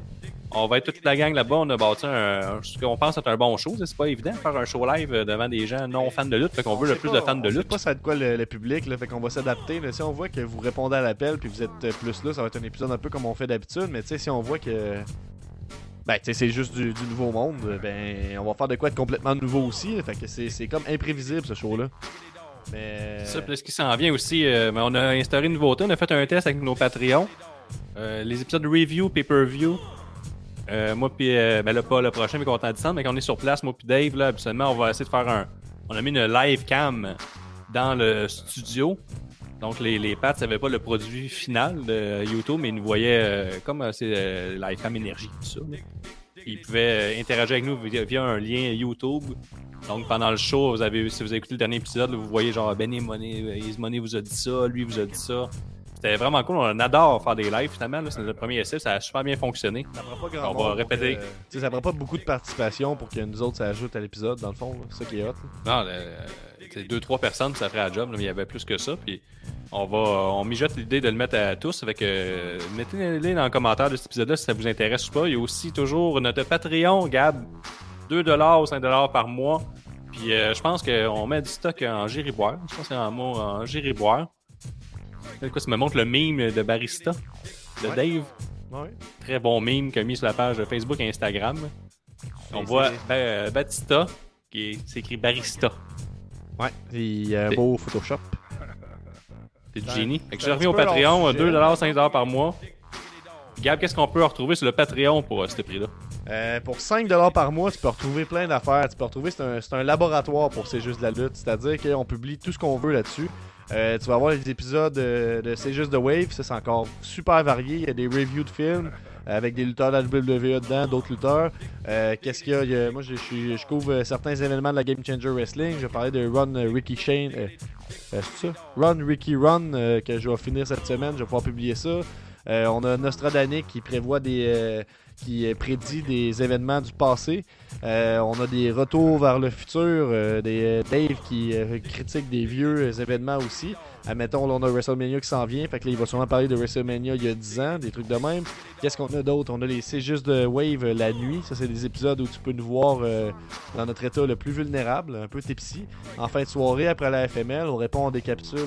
On va être toute la gang là-bas. On a bâti un, ce qu'on pense être un bon show. C'est pas évident de faire un show live devant des gens non fans de lutte. Fait qu'on veut le plus de fans de lutte. pas ça va être quoi le, public. Là, fait qu'on va s'adapter. Si on voit que vous répondez à l'appel puis vous êtes plus là, ça va être un épisode un peu comme on fait d'habitude. Mais si on voit que ben, tu sais, c'est juste du, nouveau monde, ben, on va faire de quoi être complètement nouveau aussi. fait que c'est comme imprévisible ce show-là. Mais... Ça, ce qui s'en vient aussi, euh, ben, on a instauré une nouveauté, on a fait un test avec nos Patreons. Euh, les épisodes review, pay-per-view, euh, moi, puis, euh, ben là, pas le prochain, mais qu'on est en distance, mais qu'on est sur place, moi, puis Dave, là, habituellement, on va essayer de faire un. On a mis une live cam dans le studio. Donc, les, les pattes n'avaient pas le produit final de YouTube, mais ils nous voyaient euh, comme c'est live cam énergie, tout ça. ils pouvaient interagir avec nous via, un lien YouTube. Donc, pendant le show, vous avez, si vous avez écouté le dernier épisode, vous voyez genre Benny Money, Money vous a dit ça, lui vous a dit ça. C'était vraiment cool. On adore faire des lives finalement. C'est notre premier essai. Ça a super bien fonctionné. Ça prend pas grand On va répéter. ça prend pas beaucoup de participation pour que nous autres s'ajoutent à l'épisode, dans le fond. C'est ça qui est hot. Non, c'est deux, trois personnes, ça ferait la job. mais il y avait plus que ça. Puis on va on mijote l'idée de le mettre à tous. Avec, euh, mettez-les dans le commentaire de cet épisode-là si ça vous intéresse ou pas. Il y a aussi toujours notre Patreon, Gab. 2$ ou 5$ par mois. Puis euh, je pense qu'on met du stock en gériboire. Je pense que c'est en mot en gériboire. Quoi, ça me montre le meme de Barista de Dave. Très bon meme qu'il a mis sur la page Facebook et Instagram. On voit euh, Batista qui est, écrit Barista. Ouais, il a un beau Photoshop. C'est du génie. Fait que je reviens au Patreon, 2$, 5$ par mois. Gab, qu'est-ce qu'on peut retrouver sur le Patreon pour euh, ce prix-là? Euh, pour 5$ par mois, tu peux retrouver plein d'affaires. Tu peux retrouver, c'est un, un, laboratoire pour C'est juste de la lutte. C'est-à-dire qu'on publie tout ce qu'on veut là-dessus. Euh, tu vas voir les épisodes de, C'est juste de Wave, ça c'est encore super varié. Il y a des reviews de films avec des lutteurs de la WWE dedans, d'autres lutteurs. Euh, qu'est-ce qu'il y a, Moi je, je, couvre certains événements de la Game Changer Wrestling. Je vais parler de Run euh, Ricky Shane. c'est ça? Run Ricky Run que je vais finir cette semaine. Je vais pouvoir publier ça. on a Nostradanic qui prévoit des qui prédit des événements du passé. Euh, on a des retours vers le futur, euh, des euh, Dave qui critique des vieux événements aussi. Admettons, là, on a WrestleMania qui s'en vient. Fait que là, il va sûrement parler de WrestleMania il y a 10 ans, des trucs de même. Qu'est-ce qu'on a d'autre? On a les C'est juste de Wave la nuit. Ça, c'est des épisodes où tu peux nous voir dans notre état le plus vulnérable, un peu tipsy. En fin de soirée, après la FML, on répond à des capsules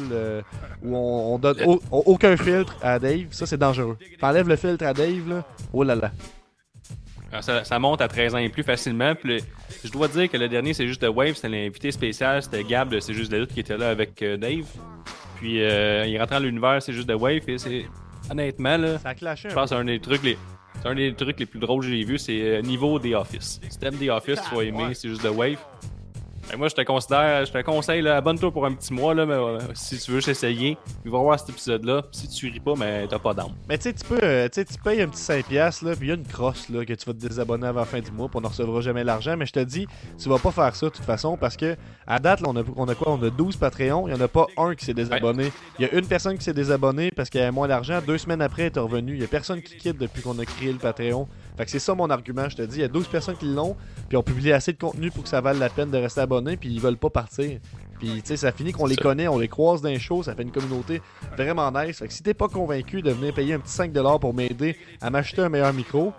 où on, donne aucun filtre à Dave. Ça, c'est dangereux. T'enlèves le filtre à Dave, là. Oh là là. Ça, monte à 13 ans et plus facilement. Puis je dois dire que le dernier, c'est juste de Wave, c'était l'invité spécial, c'était Gab C'est juste de lutte qui était là avec euh, Dave. Puis euh, il rentre dans l'univers, c'est juste de Wave. Et c'est honnêtement, là, ça a je pense que c'est un des trucs les. un des trucs les plus drôles que j'ai vu, c'est euh, niveau des Office. Si t'aimes des Office, tu vas aimer, c'est juste de Wave moi, je te considère, je te conseille, abonne-toi pour un petit mois, là, mais, euh, si tu veux essayer. Puis va voir cet épisode-là. Si tu ris pas, mais t'as pas d'âme. Mais tu sais, tu peux, euh, tu payes un petit 5$, là, puis il y a une crosse là, que tu vas te désabonner avant la fin du mois, puis on ne recevra jamais l'argent. Mais je te dis, tu vas pas faire ça de toute façon, parce que à date, là, on, a, on a quoi? On a 12 Patreons, il y en a pas un qui s'est désabonné. Il y a une personne qui s'est désabonnée parce qu'elle a moins d'argent. Deux semaines après, elle est revenue. Il y a personne qui quitte depuis qu'on a créé le Patreon. Fait que c'est ça mon argument, je te dis. Il y a 12 personnes qui l'ont, puis on publie assez de contenu pour que ça vaille la peine de rester abonné, puis ils veulent pas partir. Puis, tu sais, ça finit qu'on les connaît, on les croise d'un show, ça fait une communauté vraiment nice. Fait que si t'es pas convaincu de venir payer un petit 5$ pour m'aider à m'acheter un meilleur micro,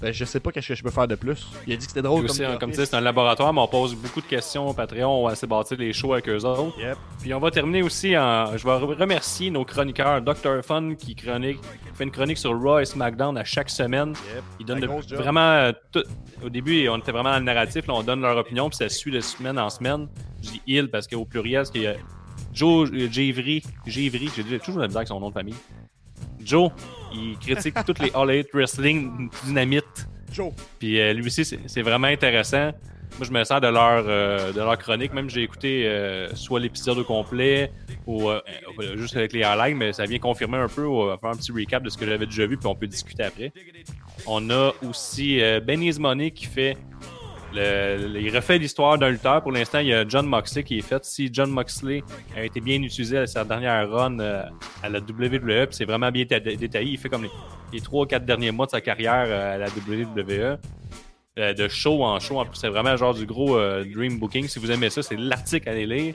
ben, je sais pas qu'est-ce que je peux faire de plus. Il a dit que c'était drôle. Comme, comme sais, c'est un laboratoire, mais on pose beaucoup de questions au Patreon. On va de bâtir les shows avec eux autres. Puis on va terminer aussi en. Je vais remercier nos chroniqueurs. Dr. Fun qui chronique, fait une chronique sur Raw et SmackDown à chaque semaine. Il donne vraiment. Euh, tout... Au début, on était vraiment dans le narratif. Là, on donne leur opinion, puis ça suit de semaine en semaine. Je dis il parce qu'au pluriel, parce qu'il y a Joe Javry. Javry, j'ai toujours la misère avec son nom de famille. Joe, il critique toutes les All Elite Wrestling Dynamite. Joe. Puis euh, lui aussi, c'est vraiment intéressant. Moi, je me sers de leur, euh, de leur chronique. Même, j'ai écouté euh, soit l'épisode au complet ou juste avec les highlights, mais ça vient confirmer un peu, ou faire un petit recap de ce que j'avais déjà vu, puis on peut discuter après. On a aussi Benny's Money qui fait il refait l'histoire d'un lutteur. Pour l'instant, il y a John Moxley qui est fait. Si John Moxley a été bien utilisé à sa dernière run euh, à la WWE, c'est vraiment bien détaillé. Il fait comme les, trois 3-4 derniers mois de sa carrière euh, à la WWE. Euh, de show en show. En plus, c'est vraiment genre du gros dream booking. Si vous aimez ça, c'est l'article à lire.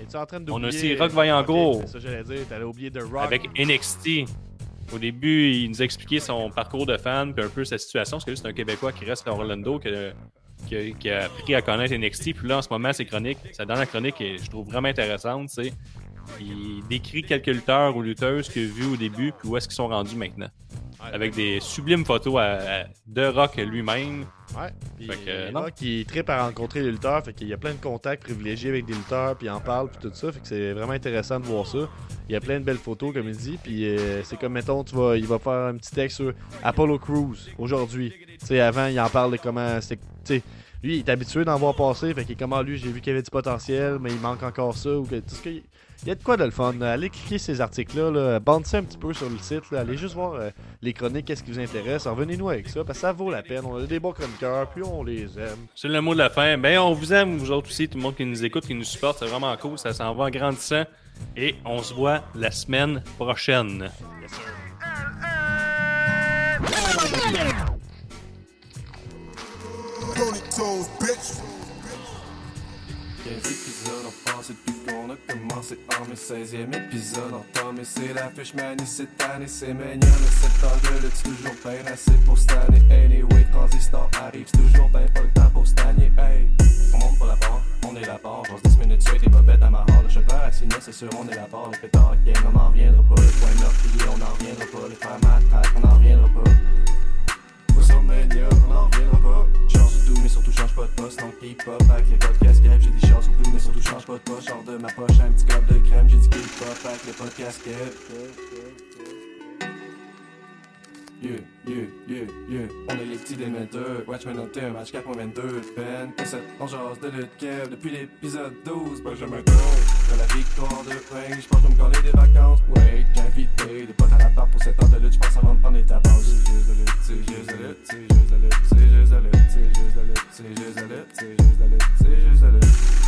On a aussi Rock Vaillancourt. C'est ça j'allais dire. T'allais oublier de Rock. Avec NXT. Au début, il nous a expliqué son parcours de fan, puis un peu sa situation, parce que c'est un Québécois qui reste à Orlando, que qui a, appris à connaître NXT. Puis là, en ce moment, ses chroniques, sa dernière chronique, est, je trouve vraiment intéressante. C'est il décrit quelques lutteurs ou lutteuses qu'il a vus au début, puis où est-ce qu'ils sont rendus maintenant. Avec des sublimes photos de Rock lui-même. Ouais. Puis fait que, qui tripe à rencontrer les lutteurs, fait qu'il y a plein de contacts privilégiés avec des lutteurs, puis il en parle, puis tout ça, fait que c'est vraiment intéressant de voir ça. Il y a plein de belles photos, comme il dit, puis euh, c'est comme, mettons, tu vas, il va faire un petit texte sur Apollo Crews aujourd'hui. Tu sais, avant, il en parle de comment, tu lui, il est habitué d'en voir passer. Fait qu'il est comme, ah, lui, j'ai vu qu'il y avait du potentiel, mais il manque encore ça. Ou que, tout ce que- il y a de quoi de le fun. Allez cliquer ces articles-là, là, bandez un petit peu sur le site. là. Allez juste voir euh, les chroniques, qu'est-ce qui vous intéresse. Revenez-nous avec ça, parce que ça vaut la peine. On a des bons chroniqueurs, puis on les aime. C'est le mot de la fin. Ben, on vous aime, vous autres aussi, tout le monde qui nous écoute, qui nous supporte. C'est vraiment cool. Ça s'en va en grandissant. Et on se voit la semaine prochaine. Ponytails, bitch. 15 épisodes ont passé depuis qu'on a commencé. En mes 16e épisode entamé c'est la fiche manie cette année c'est mignon cette de lutte c'est toujours bien assez pour cette année Anyway transistor arrive c'est toujours bien pas le temps pour stagner Hey on monte pas la barre on est la barre. J'ose 10 minutes suite et bobette à ma hall Le cheval assis c'est sûr on est la barre. Le pétard game on n'en reviendra pas. Le point meurtrier on n'en reviendra pas. Le faire matraque on n'en reviendra pas On n'en reviendra pas. Change tout, mais surtout change pas de poste. Donc up avec les podcasts crème. J'ai dit change surtout, mais surtout change pas de poste. Genre de ma poche, un petit cop de crème. J'ai dit up avec les podcasts Yeah, yeah, yeah, yeah. On est les petits démetteurs. Watchmen noté un match 4.22. Ben, cassette, on jase de lutte kev depuis l'épisode 12. Benjamin Tour de la victoire de Frank. J'pense que je me coller des vacances. Ouais, qu'invité. Des potes à la part pour 7 heures de lutte. J'pense avant de prendre des tabacs. C'est juste de lutte, c'est juste de lutte, c'est juste de lutte, c'est juste de lutte, c'est juste de lutte, c'est juste de lutte, c'est juste de lutte, c'est juste de lutte.